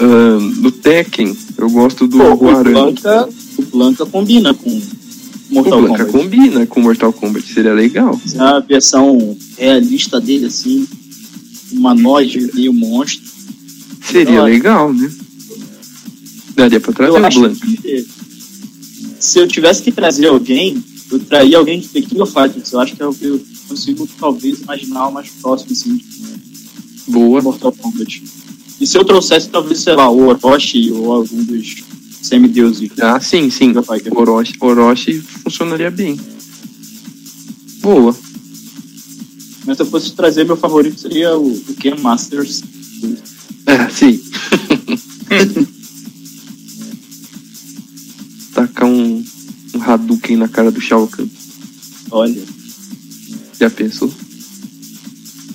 Ahn, no Tekken, eu gosto do Pô, o Guarani. Blanca, o Blanca combina com O Mortal Blanca Kombat. combina com Mortal Kombat, seria legal. É a versão realista dele, assim, humanoide, meio monstro. Seria Olha. legal, né? Daria pra trazer o Blanca. que se eu tivesse que trazer alguém, eu traria alguém de of Fighters. Eu acho que é o que eu consigo, talvez, imaginar o mais próximo, assim, de Boa. Mortal Kombat. E se eu trouxesse, talvez, sei lá, o Orochi ou algum dos semideuses. Ah, sim, sim. Fighters. Orochi, Orochi funcionaria bem. Boa. Mas se eu fosse trazer, meu favorito seria o, o Ken Masters. É, sim. Tacar um, um Hadouken na cara do Shao Kahn. Olha. Já pensou?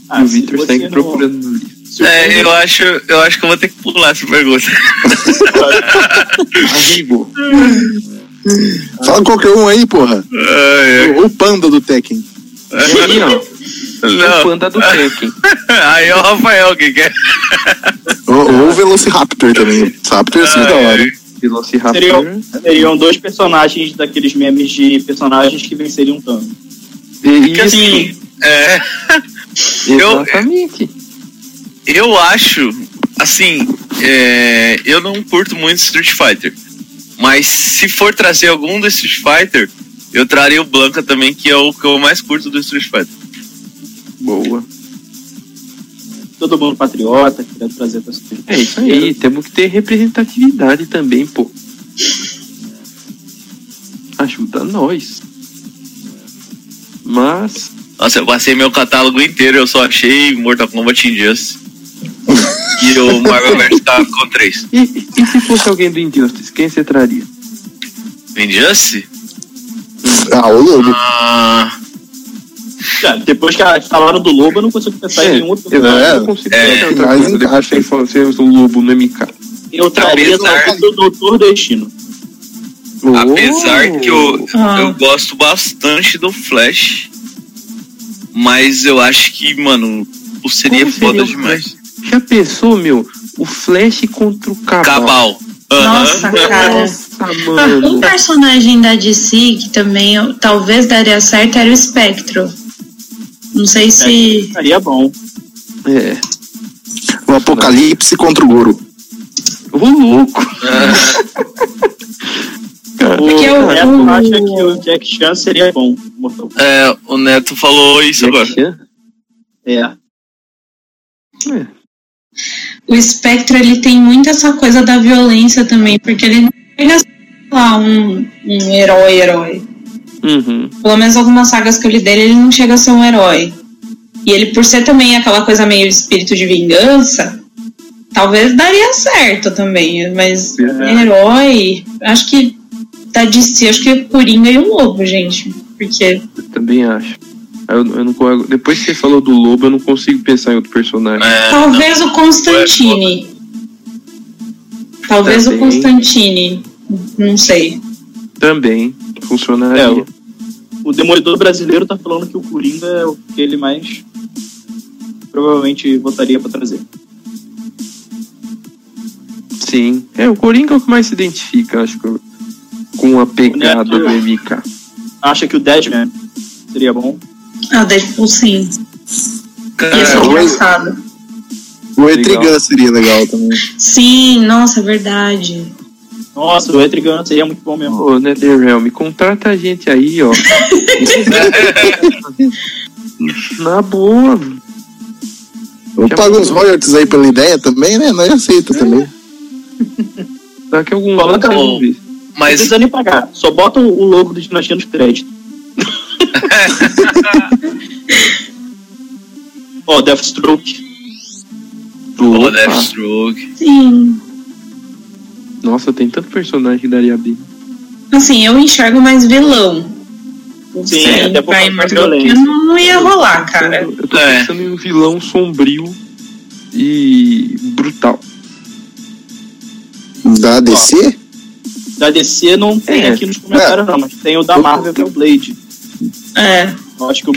Ah, e o Victor segue não- procurando no livro. É, eu acho, eu acho que eu vou ter que pular essa pergunta. Amigo. Fala qualquer um aí, porra. Ai, ai. O, o panda do Tekken. E aí, ó. O panda do Tekken. Aí é o Rafael que quer. Ou, ou o Velociraptor também. Raptor assim da hora. Velociraptor. Seriam, seriam dois personagens daqueles memes de personagens que venceriam um Thanos. Porque assim, é, eu- Exatamente. eu acho, assim, é, eu não curto muito Street Fighter. Mas se for trazer algum do Street Fighter, eu traria o Blanca também, que é o que eu mais curto do Street Fighter. Boa. Todo mundo patriota, querendo trazer pessoas. É isso aí, temos que ter representatividade também, pô. Ajuda nós. Mas, Nossa, eu passei meu catálogo inteiro, eu só achei Mortal Kombat Injustice. e o Marvel vs. Capcom 3. e, e se fosse alguém do Injustice, quem você traria? Injustice? Ah, o Lobo. Ah, Já, depois que a- falaram do Lobo, eu não consigo pensar em nenhum outro eu, personagem. eu consigo é, pensar em outra mas coisa, depois encaixa. que você falou- você usa o lobo no MK. Eu traria Apesar- talvez o Doutor Destino. apesar Oh! que eu, Ah. eu gosto bastante do Flash, mas eu acho que, mano, o seria Como seria foda o demais. Já pensou, meu? O Flash contra o Cabal. Cabal. Nossa, cara. Nossa, Um mano. personagem da DC que também eu- talvez daria certo era o Spectro. Não sei se. Ficaria bom. É. O Apocalipse contra o Goro. Ô, louco. Porque o o- Neto o- acha que o Jack Chan seria bom. É, o Neto falou isso agora. Jack Chan? É. É. O Spectro ele tem muito essa coisa da violência também, porque ele não chega a ser lá um, um herói, herói. Uhum. Pelo menos algumas sagas que eu li dele, ele não chega a ser um herói. E ele, por ser também aquela coisa meio espírito de vingança, talvez daria certo também. Mas É. herói, acho que da DC, acho que é Coringa e o Lobo, gente. Porque Eu também acho. Eu, eu não, depois que você falou do lobo, eu não consigo pensar em outro personagem. É, talvez o Constantine. Talvez o Também. Constantine. Não sei. Também funcionaria. É, o, o Demolidor brasileiro tá falando que o Coringa é o que ele mais provavelmente votaria pra trazer. Sim. É, o Coringa é o que mais se identifica, acho que, com a pegada Neto- do MK. Acha que o Deadman seria bom? Ah, o Deadpool sim. Ia ser o- engraçado. O Etrigan seria legal também. Sim, nossa, é verdade. Nossa, o Etrigan seria muito bom mesmo. Ô, NetherRealm, contrata a gente aí, ó. Na boa. Eu pago uns royalties aí pela ideia também, né? Nós aceita também. Daqui a alguns Coloca o- ver. Não mas precisa nem pagar. Só bota o logo do Dinastia nos créditos. Ó, Deathstroke. o Opa. Deathstroke. Sim. Nossa, tem tanto personagem que daria bem. Assim, eu enxergo mais vilão. Sim, Sim, até por pra causa da não, não ia rolar, cara. Eu, tô É. pensando em um vilão sombrio e brutal. Da DC? Da DC não tem É. aqui nos comentários, não, mas tem o da Marvel, que é o Blade. É. Eu acho que o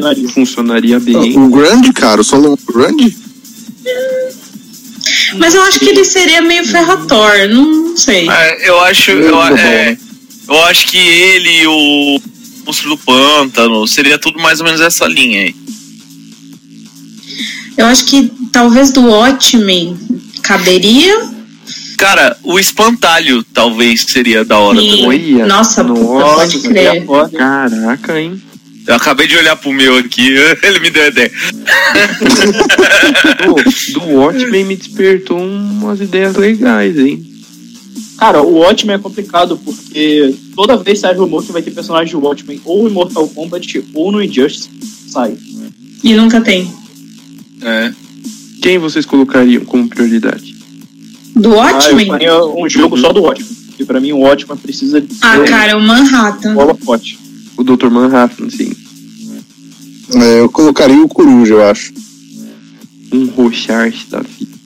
Blade Sim, funcionaria bem. O Grande, cara, o Solomon Grande? Mas eu acho que ele seria meio ferrator, não sei. É, eu acho. Eu, é, eu acho que ele e o Monstro do Pântano seria tudo mais ou menos essa linha aí. Eu acho que talvez do Watchmen caberia. Cara, o espantalho talvez seria da hora. E- também. Nossa, nossa, pode crer. Caraca, hein? Eu acabei de olhar pro meu aqui, ele me deu a ideia. Pô, do Watchmen me despertou umas ideias legais, hein? Cara, o Watchmen é complicado porque toda vez sai rumor que vai ter personagem de Watchmen ou em Mortal Kombat ou no Injustice. Sai. E nunca tem. É. Quem vocês colocariam como prioridade? Do Ah, eu Watchmen? um jogo só do Watchmen. Porque pra mim o Watchmen precisa de Ah, cara, o Manhattan. um holofote. O Dr. Manhattan, sim. É, eu colocaria o Coruja, eu acho. Um Rochard da vida.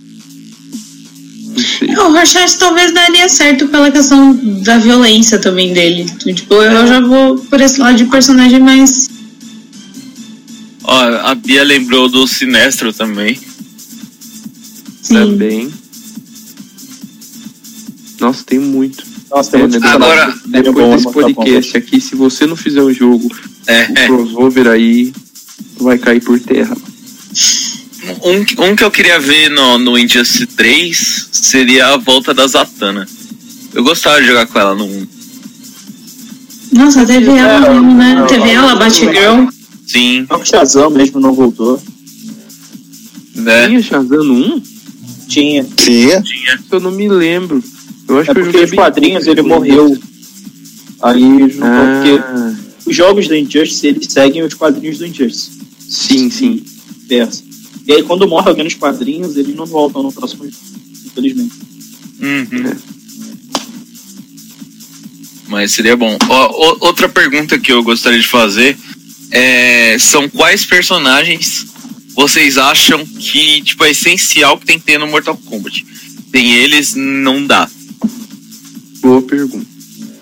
Não sei. O Rorschach talvez daria certo pela questão da violência também dele. Tipo, eu já vou por esse lado de personagem mais. Ó, a Bia lembrou do Sinestro também. Sim. Também. Nossa, tem muito. Nossa, tem É, muito né, agora, Depois bom desse podcast aqui, se você não fizer o jogo, É, o crossover aí vai cair por terra. um, um que eu queria ver no, no Injustice 3 seria a volta da Zatanna. Eu gostava de jogar com ela no 1. Nossa, teve ela É, mesmo, né? não, Teve não, ela, Batgirl. Sim, Só que o Shazam mesmo não voltou. né? Tinha Shazam no 1? Tinha. Tinha. Tinha. Eu não me lembro. Eu acho É que porque os quadrinhos ele morreu. Aí juntou, porque Ah, os jogos do Injustice eles seguem os quadrinhos do Injustice. sim, sim. Versa. E aí quando morre alguém nos quadrinhos, eles não voltam no próximo jogo, infelizmente. Uhum. Mas seria bom. Ó, outra pergunta que eu gostaria de fazer é, são quais personagens vocês acham que tipo é essencial que tem que ter no Mortal Kombat? Tem eles, não dá. Boa pergunta.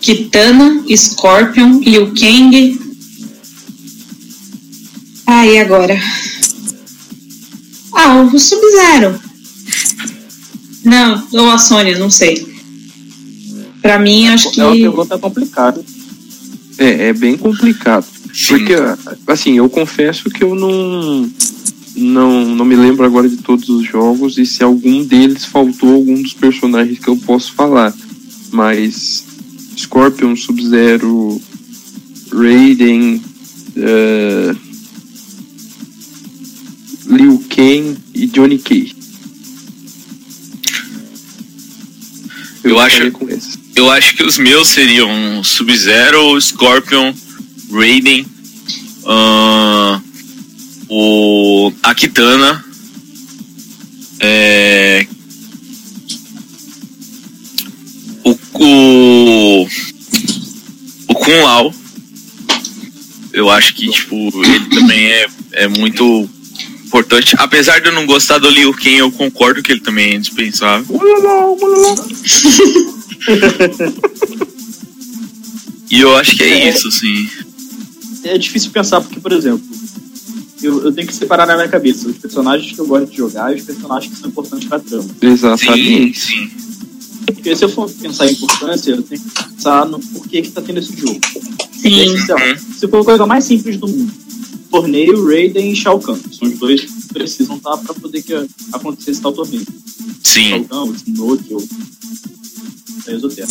Kitana, Scorpion, Liu Kang. Ah, e agora? Ah, o Sub-Zero. Não, ou a Sônia, não sei. Pra mim, acho que. É uma pergunta complicada. É, é bem complicado. Sim. Porque, assim, eu confesso que eu não, não, não me lembro agora de todos os jogos e se algum deles faltou algum dos personagens que eu posso falar. Mas Scorpion, Sub-Zero, Raiden, eh, Liu Kang e Johnny Cage. Eu acho- com esses. Eu acho que os meus seriam Sub-Zero, Scorpion, Raiden, ahn, o a Kitana, é, o, o, Kun Lao. Eu acho que tipo ele também é, é muito importante. Apesar de eu não gostar do Liu Kang, eu concordo que ele também é indispensável. E eu acho que é isso, assim. É difícil pensar porque, por exemplo, eu, eu tenho que separar na minha cabeça os personagens que eu gosto de jogar e os personagens que são importantes pra trama. Sim, Exatamente. sim. Porque se eu for pensar em importância, eu tenho que pensar no porquê que tá tendo esse jogo. Sim. lá, se for a coisa mais simples do mundo, torneio, Raiden e Shao Kahn. São os dois que precisam estar pra poder que acontecer esse tal torneio. Sim. Shao Kahn, Snoke ou Exoterra.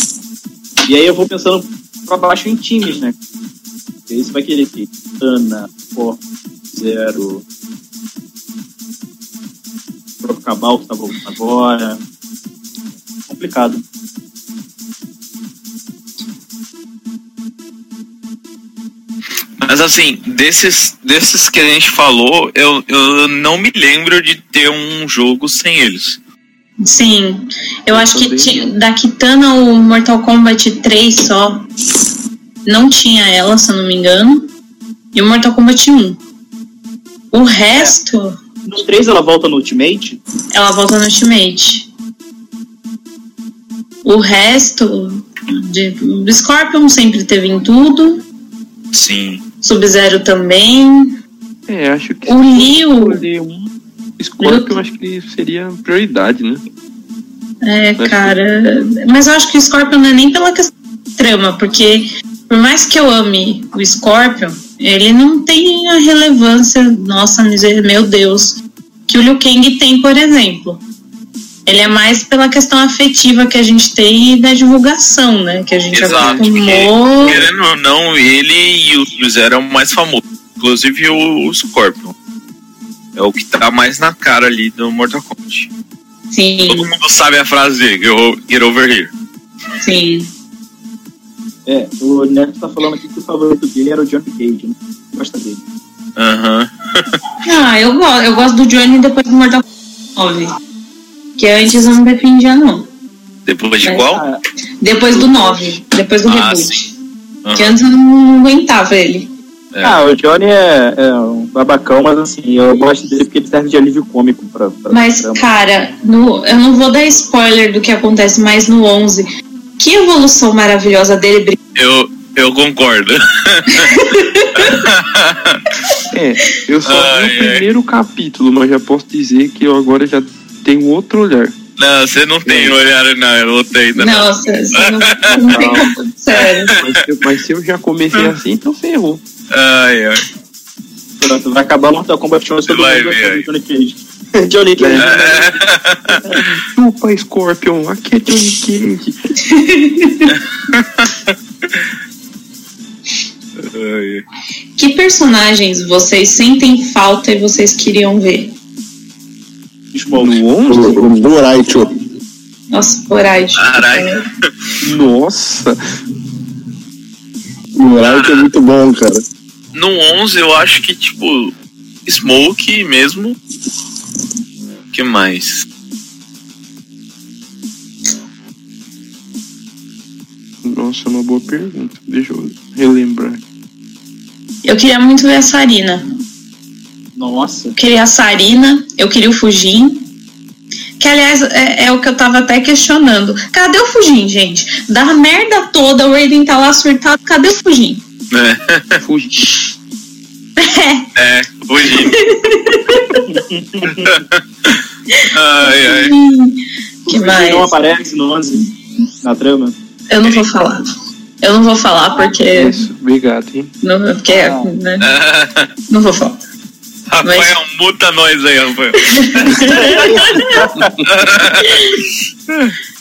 E aí eu vou pensando pra baixo em times, né? E aí você vai querer que Ana, Forte, Zero, próprio Cabal que tá voltando agora. Complicado. Mas assim, desses, desses que a gente falou, eu, eu não me lembro de ter um jogo sem eles. Sim. Eu acho que ti- da Kitana o Mortal Kombat 3 só não tinha ela, se eu não me engano. E o Mortal Kombat 1. O resto, No 3 ela volta no Ultimate. ela volta no Ultimate. O resto, de, o Scorpion sempre teve em tudo. Sim. Sub-Zero também. É, acho que O Liu- um Scorpion, eu acho que seria prioridade, né? É, Mas- cara. Mas eu acho que o Scorpion não é nem pela questão de trama, porque por mais que eu ame o Scorpion, ele não tem a relevância, nossa, meu Deus, que o Liu Kang tem, por exemplo. Ele é mais pela questão afetiva que a gente tem e da divulgação, né? Que a gente Exato. Porque, acostumou. querendo ou não, ele e o Sub-Zero é o mais famoso. Inclusive o, o Scorpion. É o que tá mais na cara ali do Mortal Kombat. Sim, Todo mundo sabe a frase dele, get over here. sim. É, o Neto tá falando aqui que o favorito dele era o Johnny Cage, né? Gosta dele. Aham. Ah, eu gosto, eu gosto do Johnny depois do Mortal Kombat 9. Que antes eu não defendia, não. Depois de É. qual? Depois do 9, depois do Ah, reboot. Aham. Que antes eu não aguentava ele. É. ah, o Johnny é, é um babacão, mas assim, eu gosto dele porque ele serve de alívio cômico pra. pra Mas, trama. cara, no, eu não vou dar spoiler do que acontece mais no 11. Que evolução maravilhosa dele. Eu, eu concordo. É, eu só Ai, vi o ai. primeiro capítulo, mas já posso dizer que eu agora já tenho outro olhar. Não, você não tem olhar, não, eu não tenho ainda. Não. Não, você, não, não tem como. Sério. Mas, se- mas se eu já comecei assim, então ferrou. Ai, ai. Pronto, vai acabar Mortal Kombat 11 todo Vai mundo ver vai aí. Johnny Cage. Johnny Cage. É. Chupa, Scorpion, aqui é Johnny Cage. Que personagens vocês sentem falta e vocês queriam ver? No 11? O, o Boraicho. Nossa. Caralho. Nossa. O Boraicho é muito bom, cara. No 11 eu acho que, tipo, Smoke mesmo. que mais? Nossa, é uma boa pergunta. Deixa eu relembrar. Eu queria muito ver a Sarina. Nossa. Eu queria a Sarina, eu queria o Fujin. Que, aliás, é, é o que eu tava até questionando. Cadê o Fujin, gente? Da merda toda, o Raiden tá lá surtado. Cadê o Fujin? É, Fugi. é fugindo. ai, ai. que O mais? não aparece no 11 na trama. Eu não vou falar. Eu não vou falar porque. Isso, obrigado, hein? Não, porque né? não vou falar. Rafael, muta nós aí, Rafael.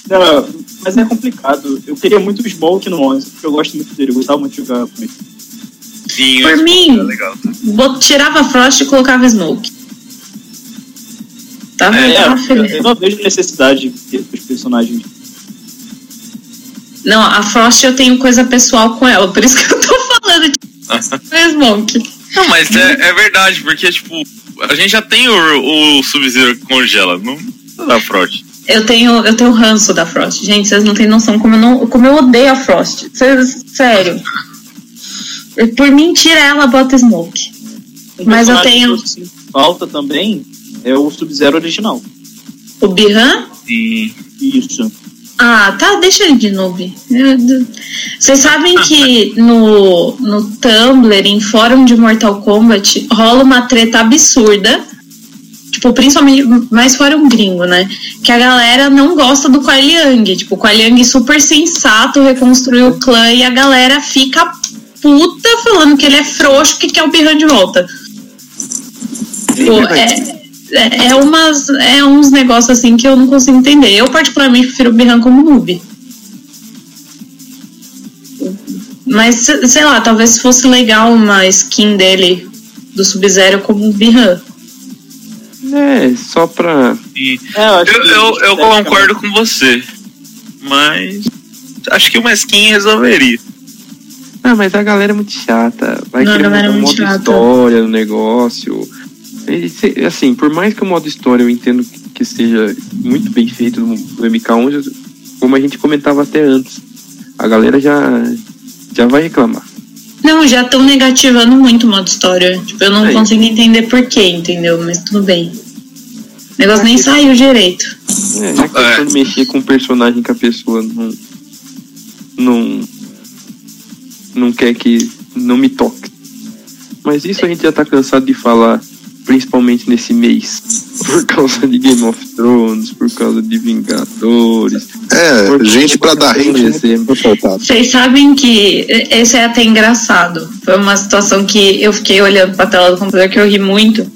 Não, mas é complicado. Eu queria muito o Smoke no 11, porque eu gosto muito dele. Eu gostava muito de jogar com ele. Sim, Por mim. é legal. Bot- Tirava Frost e colocava Smoke. Tava, É, tava eu, feliz. eu não vejo necessidade de ter os personagens. Não, a Frost eu tenho coisa pessoal com ela, por isso que eu tô falando de Smoke. Não, mas é, é verdade, porque, tipo, a gente já tem o, o Sub-Zero que congela, não não dá Frost. Eu tenho, eu tenho ranço da Frost. Gente, vocês não têm noção como eu, não, como eu odeio a Frost. Vocês, sério. Por mim, tira ela, bota Smoke. Um Mas eu tenho- falta também é o Sub-Zero original. O Bihan? Sim. Isso. Ah, tá, deixa ele de noob. Vocês sabem que no, no Tumblr, em fórum de Mortal Kombat, rola uma treta absurda. Tipo, principalmente, mais fórum gringo, né? Que a galera não gosta do Kuai Liang. Tipo, o Kuai Liang super sensato, reconstruiu o clã e a galera fica puta falando que ele é frouxo, que quer o Bihan de volta. Tipo, é, é, é, umas, é uns negócios assim que eu não consigo entender. Eu, particularmente, prefiro o Bihan como noob. Mas, se- sei lá, talvez se fosse legal uma skin dele do Sub-Zero como o Bihan. É, só pra. É, eu, acho eu, que eu, eu concordo com você, mas acho que uma skin resolveria. Ah, mas a galera é muito chata. Vai Não, a querer galera é mudar o muito modo chata. história no negócio. Assim, por mais que o modo história eu entendo que, seja muito bem feito no, no MK11, como a gente comentava até antes, a galera já, já vai reclamar. Não, já estão negativando muito o modo história. Tipo, eu não Aí. consigo entender porquê, entendeu? Mas tudo bem. O negócio nem Aqui- saiu direito. É, já que É. mexer com um personagem que a pessoa não. não. não quer que. não me toque. Mas isso a gente já tá cansado de falar, principalmente nesse mês. Por causa de Game of Thrones, por causa de Vingadores. É, gente pra dar rende. Vocês sabem que esse é até engraçado. Foi uma situação que eu fiquei olhando pra tela do computador que eu ri muito.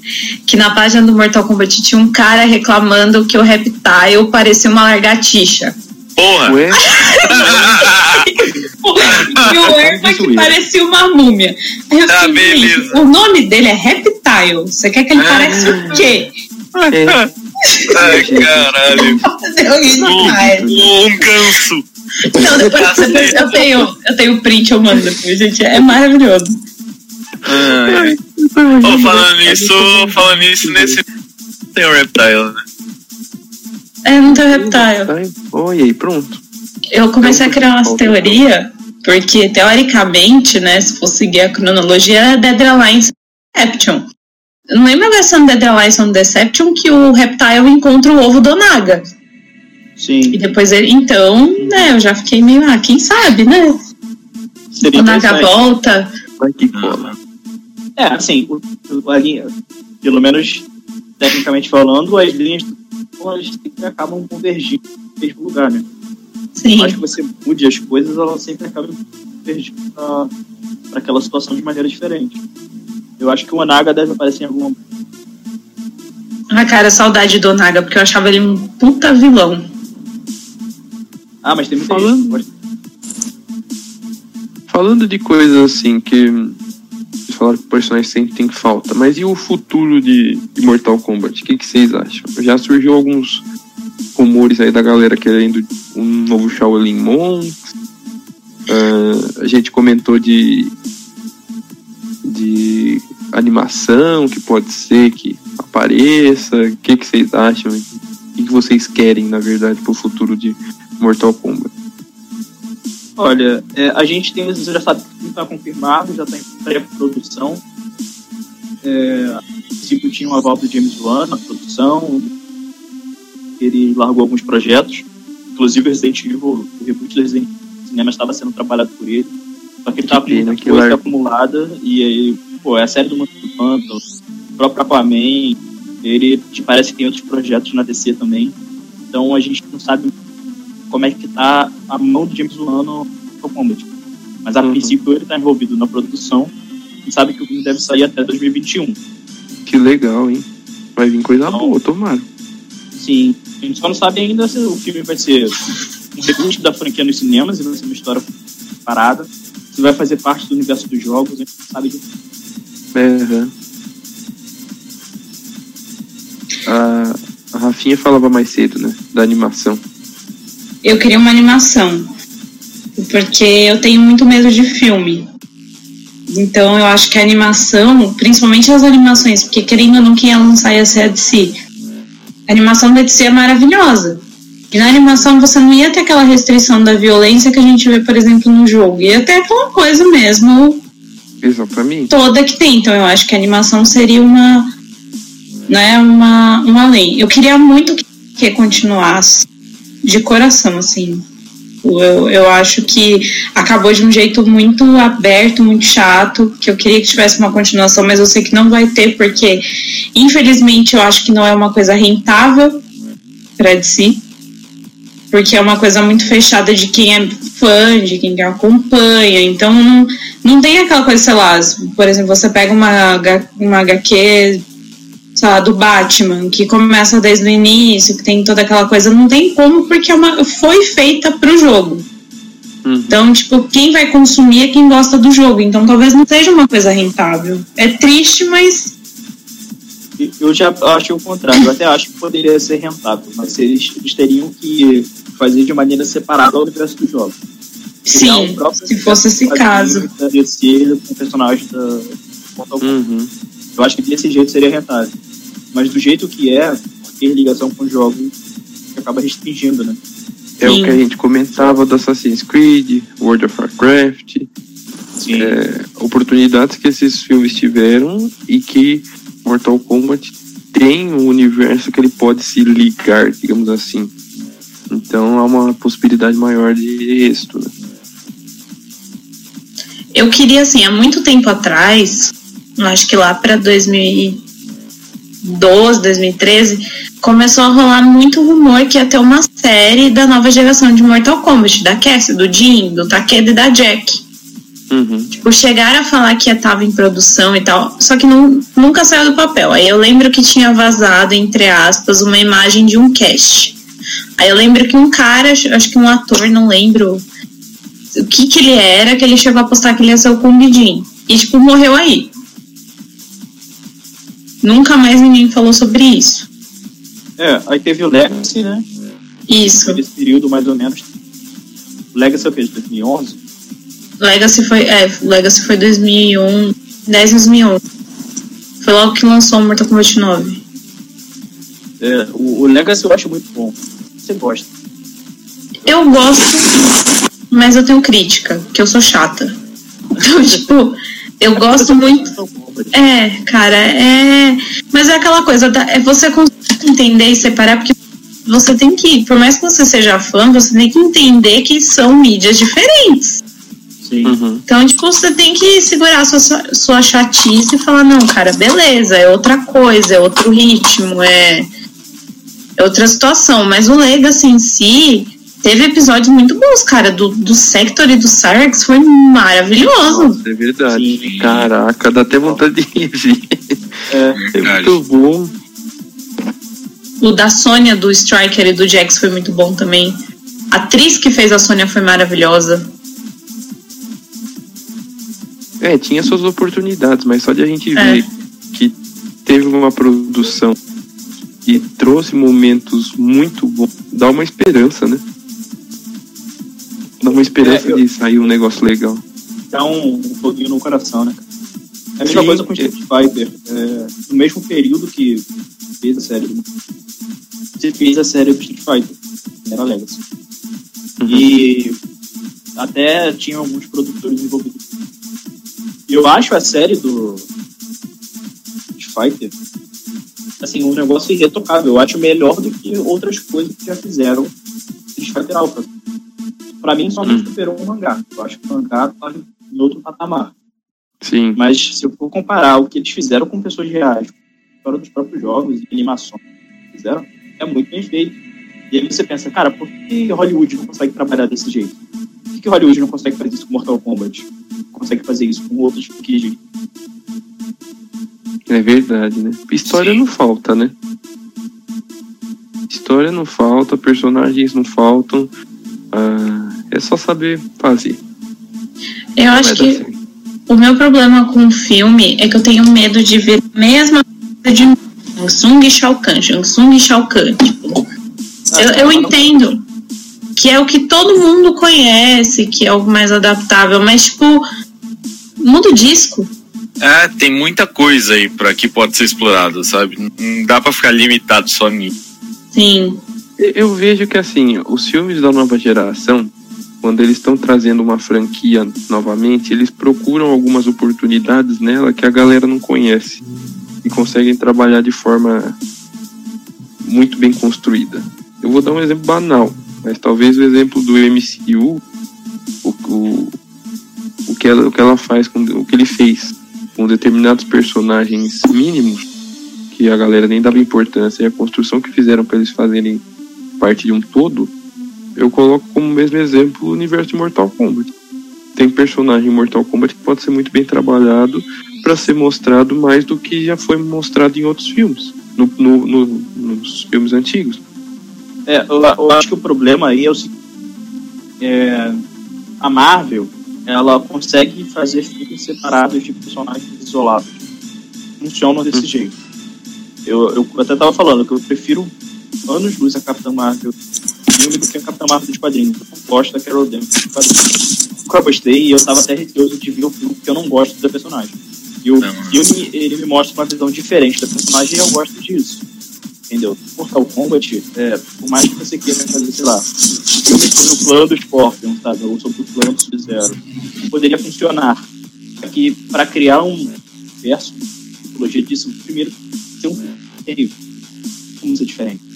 Que na página do Mortal Kombat tinha um cara reclamando que o Reptile parecia uma largatixa. Porra! E o Erpa que zoeira. parecia uma múmia. Aí eu Tá, fiquei, gente, beleza. o nome dele é Reptile. Você quer que ele pareça o quê? é, Ai, caralho. Um, um ganso. Não, depois você pensa, eu tenho, eu tenho print, eu mando depois, gente. É maravilhoso. Ai. Ô, falando nisso, falando nisso, nesse. Tem o Reptile, né? É, não tem Reptile. tá, Olha aí, pronto. Eu comecei a criar umas teorias, porque teoricamente, né, se for seguir a cronologia, é Dead Alliance Deception. Eu não lembro agora se é no Dead Alliance ou Deception que o Reptile encontra o ovo do Naga. E Sim, depois ele. Então, né, eu já fiquei meio, ah, quem sabe, né? seria O Naga volta. Vai que cola. É, assim, o, o, linha, pelo menos tecnicamente falando, as linhas elas acabam convergindo no mesmo lugar, né? Sim. Por mais que você mude as coisas, elas sempre acabam convergindo para aquela situação de maneira diferente. Eu acho que o Onaga deve aparecer em alguma. Ah, cara, saudade do Onaga, porque eu achava ele um puta vilão. Ah, mas tem muita Falando- gente. Falando de coisas assim que vocês falaram que o personagem sempre tem falta, mas e o futuro de, de Mortal Kombat? O que, que vocês acham? Já surgiu alguns rumores aí da galera querendo um novo Shaolin Monks. Ah, a gente comentou de de animação que pode ser que apareça. O que, que vocês acham? O que, que vocês querem, na verdade, pro futuro de Mortal Kombat? Olha, é, a gente tem, já sabe que está confirmado, já está em pré-produção. É, princípio tinha um aval do James Wan na produção. Ele largou alguns projetos, inclusive o Resident Evil, o reboot do Resident Evil cinema estava sendo trabalhado por ele. Só que ele estava com muita coisa lar- acumulada e aí, pô, é a série do Monstro do Pântano, o próprio Aquaman, ele te parece que tem outros projetos na DC também. Então a gente não sabe como é que tá a mão do James Wan no Kombat. Mas a Uhum. princípio ele tá envolvido na produção e sabe que o filme deve sair até 2021. Que legal, hein? Vai vir coisa Não. boa, tomara. Sim, a gente só não sabe ainda se o filme vai ser um reboot da franquia nos cinemas e vai ser uma história parada, se vai fazer parte do universo dos jogos, a gente não sabe disso. É, aham. A, a Rafinha falava mais cedo, né? Da animação. Eu queria uma animação. Porque eu tenho muito medo de filme. Então eu acho que a animação, principalmente as animações, porque querendo ou não, quem ia lançar ia ser a DC. A animação da DC é maravilhosa. E na animação você não ia ter aquela restrição da violência que a gente vê, por exemplo, no jogo. Ia ter aquela coisa mesmo Exatamente. toda que tem. Então eu acho que a animação seria uma, né, uma, uma lei. Eu queria muito que, que continuasse de coração, assim. Eu, eu acho que acabou de um jeito muito aberto, muito chato, que eu queria que tivesse uma continuação, mas eu sei que não vai ter, porque infelizmente eu acho que não é uma coisa rentável para DC. Porque é uma coisa muito fechada de quem é fã, de quem acompanha. Então não, não tem aquela coisa, sei lá, por exemplo, você pega uma, uma HQ, sei lá, do Batman, que começa desde o início, que tem toda aquela coisa, não tem como, porque é uma, foi feita pro jogo. Uhum. Então, tipo, quem vai consumir é quem gosta do jogo. Então talvez não seja uma coisa rentável. É triste, mas Eu já acho o contrário, eu até acho que poderia ser rentável, mas eles, eles teriam que fazer de maneira separada ao universo jogos. Criar sim, se fosse esse caso. Da com personagens da Mortal Kombat. Uhum. Eu acho que desse jeito seria rentável. Mas do jeito que é, ter ligação com jogos que acaba restringindo, né? É Sim. o que a gente comentava do Assassin's Creed, World of Warcraft, Sim. é, oportunidades que esses filmes tiveram e que Mortal Kombat tem um universo que ele pode se ligar, digamos assim. Então há uma possibilidade maior de êxito, né? Eu queria, assim, há muito tempo atrás, acho que lá para 2012, 2013, começou a rolar muito rumor que ia ter uma série da nova geração de Mortal Kombat, da Cassie, do Jin, do Takeda e da Jack. Uhum. Tipo, chegaram a falar que estava em produção e tal, só que não, nunca saiu do papel. Aí eu lembro que tinha vazado, entre aspas, uma imagem de um cast. Aí eu lembro que um cara, acho que um ator, não lembro o que que ele era, que ele chegou a postar que ele ia ser o Kung Jin. E, tipo, morreu aí. Nunca mais ninguém falou sobre isso. É, aí teve o Legacy, né? Isso. Nesse período, mais ou menos. O Legacy é o quê? De 2011? Legacy foi, é, Legacy foi 2001, 10 2011. Foi logo que lançou o Mortal Kombat 9. É, o, o Legacy eu acho muito bom. Você gosta. Eu gosto, mas eu tenho crítica, que eu sou chata. Então, tipo, eu gosto muito. É, cara, é. Mas é aquela coisa, é você conseguir entender e separar, porque você tem que, por mais que você seja fã, você tem que entender que são mídias diferentes. Sim. Uhum. Então, tipo, você tem que segurar a sua, sua chatice e falar, não, cara, beleza, é outra coisa, é outro ritmo, é, é outra situação. Mas o Legacy em si teve episódios muito bons, cara. Do, do Sector e do Sarx foi maravilhoso. Nossa, é verdade. Sim. Caraca, dá até vontade de rever. É, É muito bom. O da Sônia, do Striker e do Jax foi muito bom também. A atriz que fez a Sônia foi maravilhosa. É, tinha suas oportunidades, mas só de a gente É. ver que teve uma produção que trouxe momentos muito bons, dá uma esperança, né? Dá uma esperança É, eu- de sair um negócio legal. dá um, um foguinho no coração, né? É a mesma Sim. coisa com Street Fighter. É, no mesmo período que fez a série. do- Você fez a série do Street Fighter. Era Legacy. Uhum. E até tinha alguns produtores envolvidos. Eu acho a série do Street Fighter assim, um negócio irretocável. Eu acho melhor do que outras coisas que já fizeram Street Fighter Alpha. Pra mim, só não Hum. superou o mangá. Eu acho que o mangá tá em outro patamar. Sim. Mas se eu for comparar o que eles fizeram com pessoas reais, fora dos próprios jogos e animações que fizeram, é muito bem feito. E aí você pensa, cara, por que Hollywood não consegue trabalhar desse jeito? Por que Hollywood não consegue fazer isso com Mortal Kombat? Consegue fazer isso com outros que É verdade, né? História Sim. não falta, né? História não falta, personagens não faltam. Ah, é só saber fazer. Eu Vai acho que certo. o meu problema com o filme é que eu tenho medo de ver a mesma coisa de Shang Tsung e Shao Kahn, Tsung e Shao Kahn. Tipo, eu, eu entendo que é o que todo mundo conhece, que é algo mais adaptável, mas tipo, muda o disco. É, tem muita coisa aí pra que pode ser explorada, sabe? Não dá pra ficar limitado só nisso. Sim, Eu- vejo que assim, os filmes da nova geração, quando eles estão trazendo uma franquia novamente, eles procuram algumas oportunidades nela que a galera não conhece e conseguem trabalhar de forma muito bem construída. Eu vou dar um exemplo banal, mas talvez o exemplo do MCU, o, o, o, que, ela, o que ela faz, com, o que ele fez com determinados personagens mínimos, que a galera nem dava importância, e a construção que fizeram para eles fazerem parte de um todo, eu coloco como mesmo exemplo o universo de Mortal Kombat. Tem personagem em Mortal Kombat que pode ser muito bem trabalhado para ser mostrado mais do que já foi mostrado em outros filmes, no, no- no- nos filmes antigos. É, eu, eu acho que o problema aí é o seguinte. é, a Marvel, ela consegue fazer filmes separados de personagens isolados. Funcionam desse jeito. Eu, eu até tava falando que eu prefiro anos luz a Capitã Marvel filme do que a Capitã Marvel dos quadrinhos. Eu não gosto da Carol Danvers dos quadrinhos. Eu gostei e eu tava até receoso de ver o filme porque eu não gosto da personagem. E o Não. filme, ele me mostra uma visão diferente da personagem e eu gosto disso. Entendeu? Mortal Kombat, é, por mais que você queira fazer, sei lá, filme sobre o plano do Scorpion, sabe? Ou sobre o plano do Sub-Zero, poderia funcionar. Que para criar um universo, mitologia disso, primeiro tem um. Como ser diferente.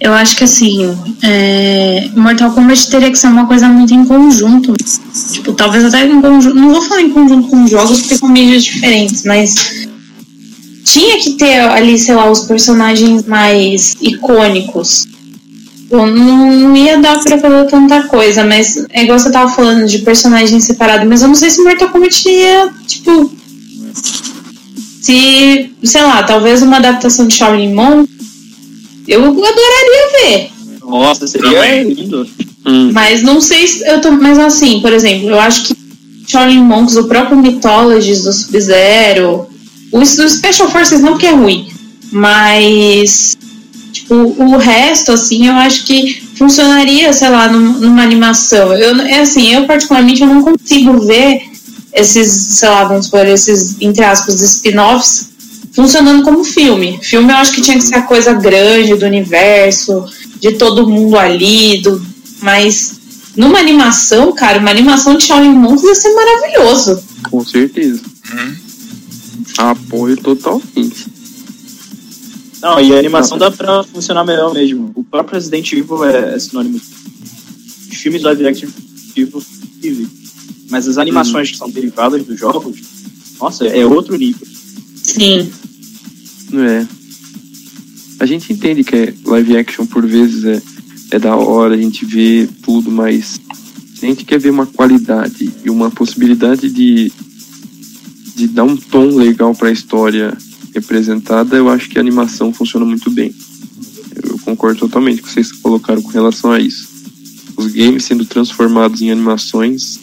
Eu acho que assim, é, Mortal Kombat teria que ser uma coisa muito em conjunto. Tipo, talvez até em conjunto. Não vou falar em conjunto com jogos porque são mídias diferentes, mas tinha que ter ali, sei lá, os personagens mais icônicos. Não, não ia dar pra fazer tanta coisa, mas é igual você tava falando de personagens separados, mas eu não sei se Mortal Kombat ia, tipo. Se, sei lá, talvez uma adaptação de Shaolin Monk, eu adoraria ver. Nossa, seria Também. lindo. Hum, Mas não sei se eu tô. Mas assim, por exemplo, eu acho que Shaolin Monks, o próprio Mythologies do Sub-Zero, o, Special Forces não porque é ruim, mas tipo, o resto, assim, eu acho que funcionaria, sei lá, num- numa animação. Eu, é assim, eu particularmente eu não consigo ver esses, sei lá, vamos supor, esses, entre aspas, spin-offs funcionando como filme. Filme eu acho que tinha que ser a coisa grande do universo, de todo mundo ali, do, mas numa animação, cara, uma animação de Shaolin Monks ia ser maravilhoso. com certeza. Uhum. Apoio totalmente. Não, e a animação dá pra funcionar melhor mesmo. O próprio Resident Evil é, é sinônimo. Os filmes live action Evil incríveis. Mas as animações que são derivadas dos jogos, nossa, é outro nível. Sim. É. A gente entende que é live action por vezes é, é da hora, a gente vê tudo, mas se a gente quer ver uma qualidade e uma possibilidade de, de dar um tom legal para a história representada, eu acho que a animação funciona muito bem. Eu concordo totalmente com o que vocês colocaram com relação a isso. Os games sendo transformados em animações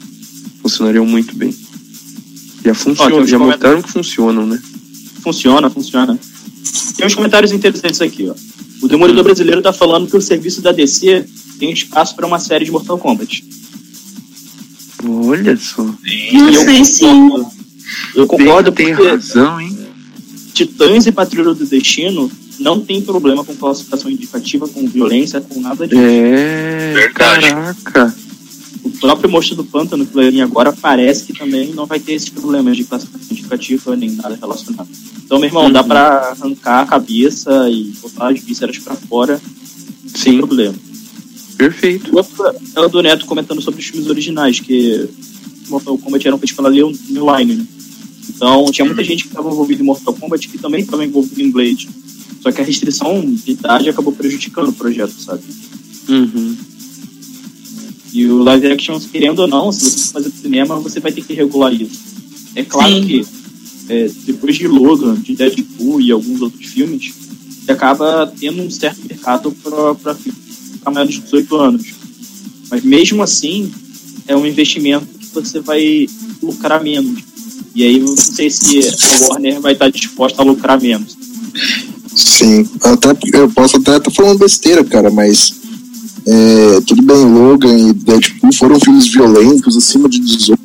funcionariam muito bem. Já funcionam, já mostraram que funcionam, né? Funciona, funciona. Tem uns comentários interessantes aqui, ó. O Demolidor Brasileiro tá falando que o serviço da DC tem espaço para uma série de Mortal Kombat. Olha só. Não eu sei sim. concordo. Eu concordo tem, porque tem razão, hein? Titãs e Patrulha do Destino não tem problema com classificação indicativa, com violência, com nada disso. É, Verdade. caraca. O próprio Monstro do Pântano, que agora, parece que também não vai ter esses problemas de classificação indicativa nem nada relacionado. Então, meu irmão, dá Uhum. pra arrancar a cabeça e botar as vísceras pra fora sem Sim, problema. perfeito. É o do Neto comentando sobre os filmes originais, que Mortal Kombat eram feitos pela Leo New Line, né? Então, tinha muita gente que estava envolvida em Mortal Kombat que também estava envolvida em Blade. Só que a restrição de idade acabou prejudicando o projeto, sabe? Uhum. E o live action, querendo ou não, se você for fazer cinema, você vai ter que regular isso. É claro Sim. que é, depois de Logan, de Deadpool e alguns outros filmes, você acaba tendo um certo mercado para para maiores de 18 anos. Mas mesmo assim, é um investimento que você vai lucrar menos. E aí eu não sei se a Warner vai estar disposta a lucrar menos. Sim, até, eu posso até estar falando besteira, cara, mas é, tudo bem, Logan e Deadpool foram filmes violentos, acima de 18,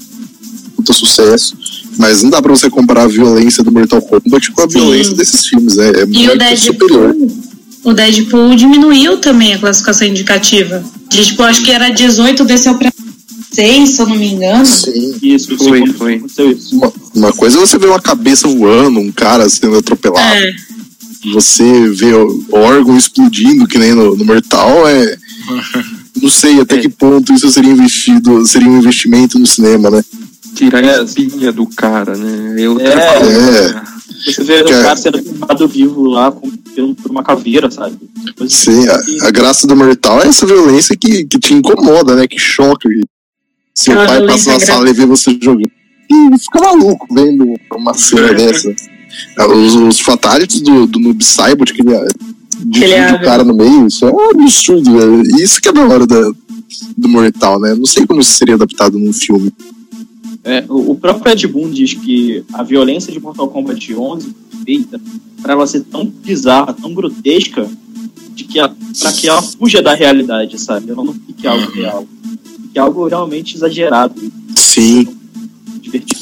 muito sucesso, mas não dá pra você comparar a violência do Mortal Kombat com a Sim. violência desses filmes, é, é E o muito superior. Deadpool, o Deadpool diminuiu também a classificação indicativa. De, tipo, acho que era 18, desceu pra 6, se eu não me engano. Sim. Isso, Foi, foi. Uma, uma coisa é você ver uma cabeça voando, um cara sendo atropelado, É, você vê o órgão explodindo, que nem no, no Mortal, é. Não sei até É. que ponto isso seria investido, seria um investimento no cinema, né? Tirar É. a espinha do cara, né? É outra É. coisa. Você vê o é- cara sendo queimado vivo lá com, por uma caveira, sabe? Coisa Sim, a, a graça do Mortal é essa violência que, que te incomoda, né? Que choca. Seu Aquela pai passa na gra- sala e vê você jogando. E fica maluco vendo uma cena dessa. Ah, Os, os fatalities do, do Noob Saibot, que ele o abre. cara no meio, isso é um absurdo, velho. Isso que é da hora da, do Mortal, né? Não sei como isso seria adaptado num filme. É, o próprio Ed Boon diz que a violência de Mortal Kombat 11 foi feita para ela ser tão bizarra, tão grotesca, de que para que ela fuja da realidade, sabe? Ela não fique algo real. Fique algo realmente exagerado Sim. divertido.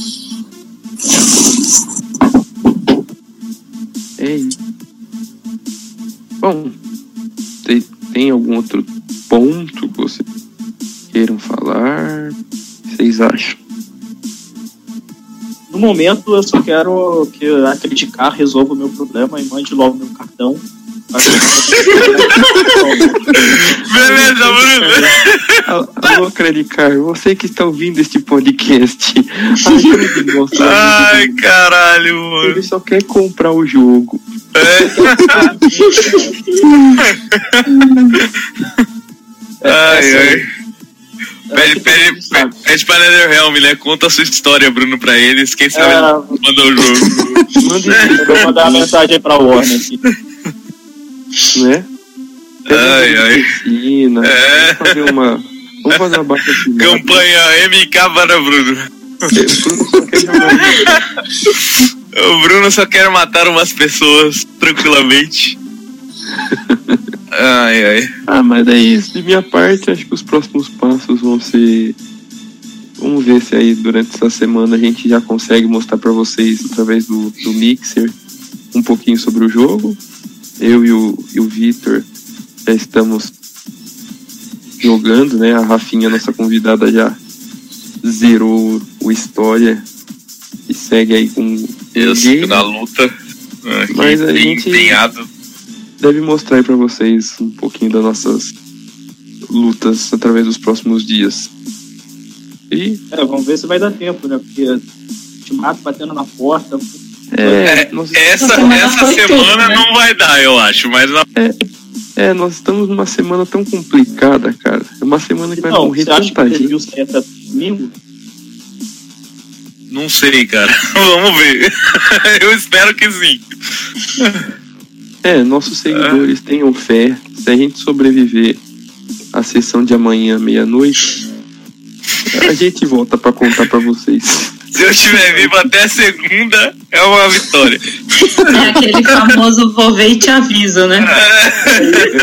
É isso. Bom, tem, tem algum outro ponto que vocês queiram falar? O que vocês acham? No momento, eu só quero que a Criticar resolva o meu problema e mande logo meu cartão. Beleza, Bruno. Alô, Credicar, você que está ouvindo este podcast, Ai, caralho, mano. Ele só quer comprar o jogo. Ai, ai. Pede, pede, pede, pede pra NetherRealm, né? Conta a sua história, Bruno, pra eles. Quem sabe É, manda o jogo. Mande eu vou mandar uma mensagem pra Warner aqui. né? Ai, ai. Piscina. É. Vamos fazer uma. Vamos fazer uma baixa. Campanha MK para Bruno. O Bruno só quer matar umas pessoas tranquilamente. Ai, ai. Ah, mas é isso. De minha parte, acho que os próximos passos vão ser. Vamos ver se aí durante essa semana a gente já consegue mostrar pra vocês através do, do Mixer um pouquinho sobre o jogo. Eu e o, e o já estamos jogando, né? A Rafinha, nossa convidada, já zerou o História e segue aí com Eu o sigo game. na luta. Aqui, Mas a gente- empenhado. deve mostrar aí pra vocês um pouquinho das nossas lutas através dos próximos dias. E É, vamos ver se vai dar tempo, né? Porque ultimato batendo na porta. é, nós, Essa, Essa semana tudo, né? não vai dar, eu acho, mas na- é, nós estamos numa semana tão complicada, cara. É uma semana que vai Não, morrer você acha que tanta o gente. Domingo? não sei, cara. Vamos ver. eu espero que sim. É, nossos seguidores tenham fé. Se a gente sobreviver à sessão de amanhã, meia-noite, a gente volta pra contar pra vocês. Se eu estiver vivo até segunda, é uma vitória. É aquele famoso vou ver e te aviso, né?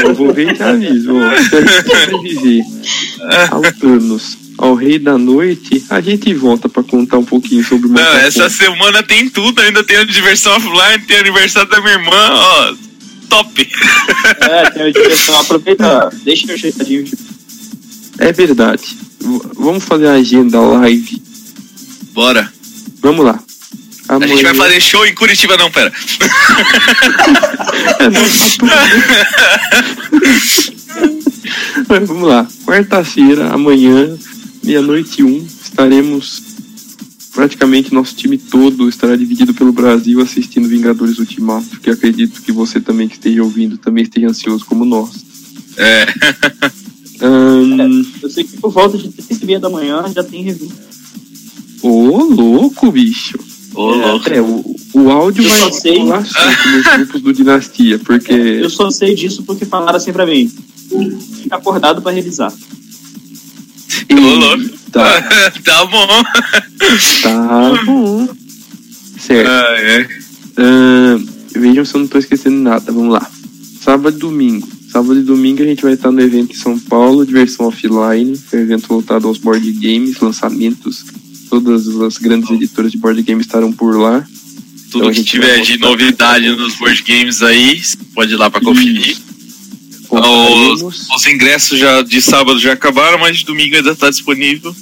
Eu vou ver e te aviso. ó. Se a gente sobreviver ao Thanos, ao Rei da Noite, a gente volta pra contar um pouquinho sobre o Não, Mortal essa Kombat. semana tem tudo, ainda tem a diversão offline, tem aniversário da minha irmã, ó. Top. É, tem a direção. Aproveita, deixa o ajeitadinho de É verdade. Vamos fazer a agenda live. Bora. Vamos lá. A gente vai fazer show em Curitiba, não, pera. É, não, tá Vamos lá. Quarta-feira, amanhã, meia-noite e um, estaremos. Praticamente nosso time todo estará dividido pelo Brasil assistindo Vingadores Ultimato, que acredito que você também que esteja ouvindo também esteja ansioso como nós. É. Ahn, Eu sei que por volta de 3 e meia da manhã já tem review. Ô, louco, bicho. Ô, louco. É, o, o áudio Eu vai só sei- rolar nos grupos do Dinastia, porque. Eu só sei disso porque falaram assim pra mim. Fica acordado pra revisar. Ô, louco. Tá, tá bom. tá bom. Certo. Ah, é. Ahn, vejam se eu não tô esquecendo nada. Vamos lá. Sábado e domingo. Sábado e domingo a gente vai estar no evento em São Paulo, diversão offline, é um evento voltado aos board games, lançamentos. Todas as grandes editoras de board games estarão por lá. Tudo Então que tiver de novidade nos board games aí, pode ir lá pra conferir. Os, os ingressos já de sábado já acabaram, mas domingo ainda tá disponível.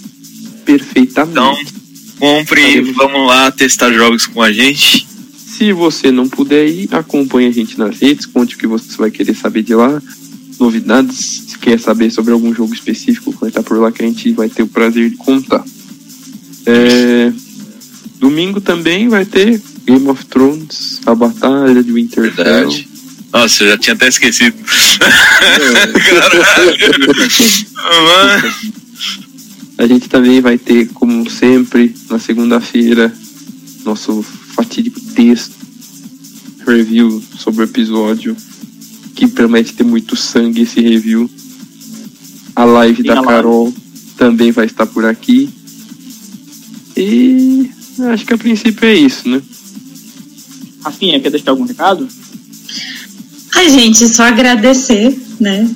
perfeitamente. Então, compre e Faremos. vamos lá testar jogos com a gente. Se você não puder ir, acompanhe a gente nas redes, conte o que você vai querer saber de lá, novidades, se quer saber sobre algum jogo específico vai estar por lá que a gente vai ter o prazer de contar. É, Domingo também vai ter Game of Thrones, a Batalha de Winterfell. Verdade. Nossa, eu já tinha até esquecido. Caralho. A gente também vai ter, como sempre, na segunda-feira, nosso fatídico texto, review sobre o episódio, que promete ter muito sangue esse review. A live Sim, da a live. Carol também vai estar por aqui. E acho que a princípio é isso, né? Rafinha, quer deixar algum recado? Ai, gente, só agradecer, né?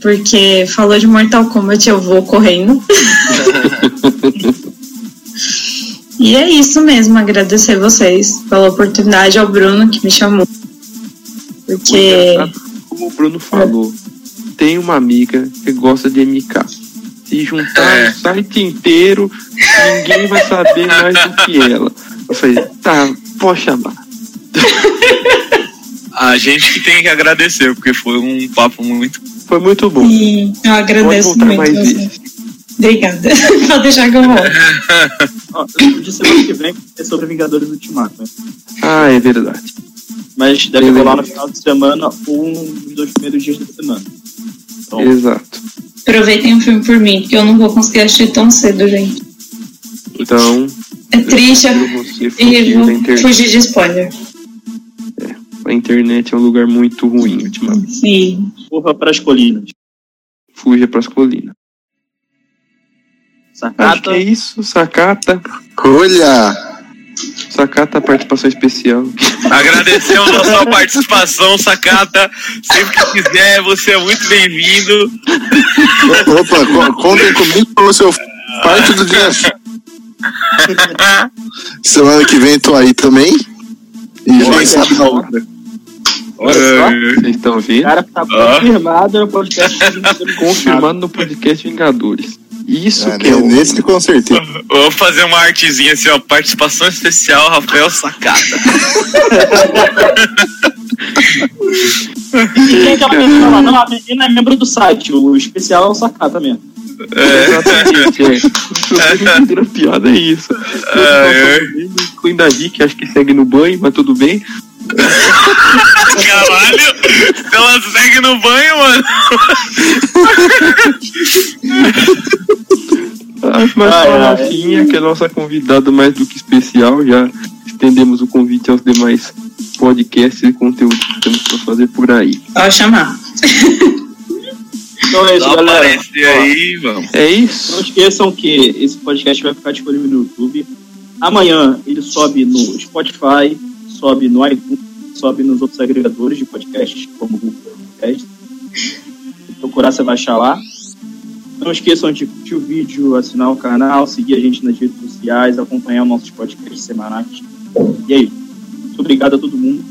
Porque falou de Mortal Kombat, eu vou correndo. e é isso mesmo, agradecer vocês pela oportunidade ao Bruno que me chamou. Porque. Como o Bruno falou, tem uma amiga que gosta de MK. Se juntar É. o site inteiro, ninguém vai saber mais do que ela. Eu falei, tá, pode chamar. A gente que tem que agradecer, porque foi um papo muito. Foi muito bom. E eu agradeço voltar muito mais você. vezes. Obrigada. Pode deixar que eu volto. Ó, de semana que vem é sobre Vingadores Ultimato, né? Ah, é verdade. Mas deve Beleza. rolar no final de semana ou um dos dois primeiros dias da semana. Então, Exato. Aproveitem o filme por mim, porque eu não vou conseguir assistir tão cedo, gente. Então, É triste eu e fugir da vou fugir de spoiler. A internet é um lugar muito ruim ultimamente. Sim. corra para as colinas. Fuja pras colinas. Acho que Sacata, é isso. Sacata. Olha! Sacata, participação especial. Agradecemos a sua participação, Sacata. Sempre que quiser, você é muito bem-vindo. Opa, co- contem comigo pelo seu parte do dia. Semana que vem tô aí também. E quem Olha sabe na outra. Olha só. Vocês estão O vendo? cara que tá Ah. confirmado no podcast Confirmado no podcast Vingadores. Isso É, que é o. nesse com certeza. Vamos fazer uma artezinha assim, ó. Participação especial, Rafael Sacata. E tem aquela pessoa lá, não, a menina é membro do site, o especial é o Sacata mesmo. Exatamente, é. Entenderam a piada, é isso. é. Incluindo a Vicky, acho que segue no banho, mas tudo bem. Caralho! Ela segue no banho, mano. Ah, mas Ai, a. Rafinha, que é nossa convidada mais do que especial, já estendemos o convite aos demais podcasts e conteúdos que temos para fazer por aí. Pode chamar. Então é isso, Só galera. aí, vamos. É Não isso. esqueçam que esse podcast vai ficar disponível no YouTube. Amanhã ele sobe no Spotify, sobe no iTunes, sobe nos outros agregadores de podcasts, como o Google Podcast. Se procurar, você vai achar lá. Não esqueçam de curtir o vídeo, assinar o canal, seguir a gente nas redes sociais, acompanhar nossos podcasts semanais. E aí, muito obrigado a todo mundo.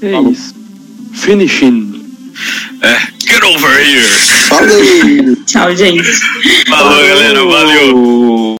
É Falou. isso. Finishing. É, get over here. Falei! Tchau, gente. Falou, galera. Valeu. Falou.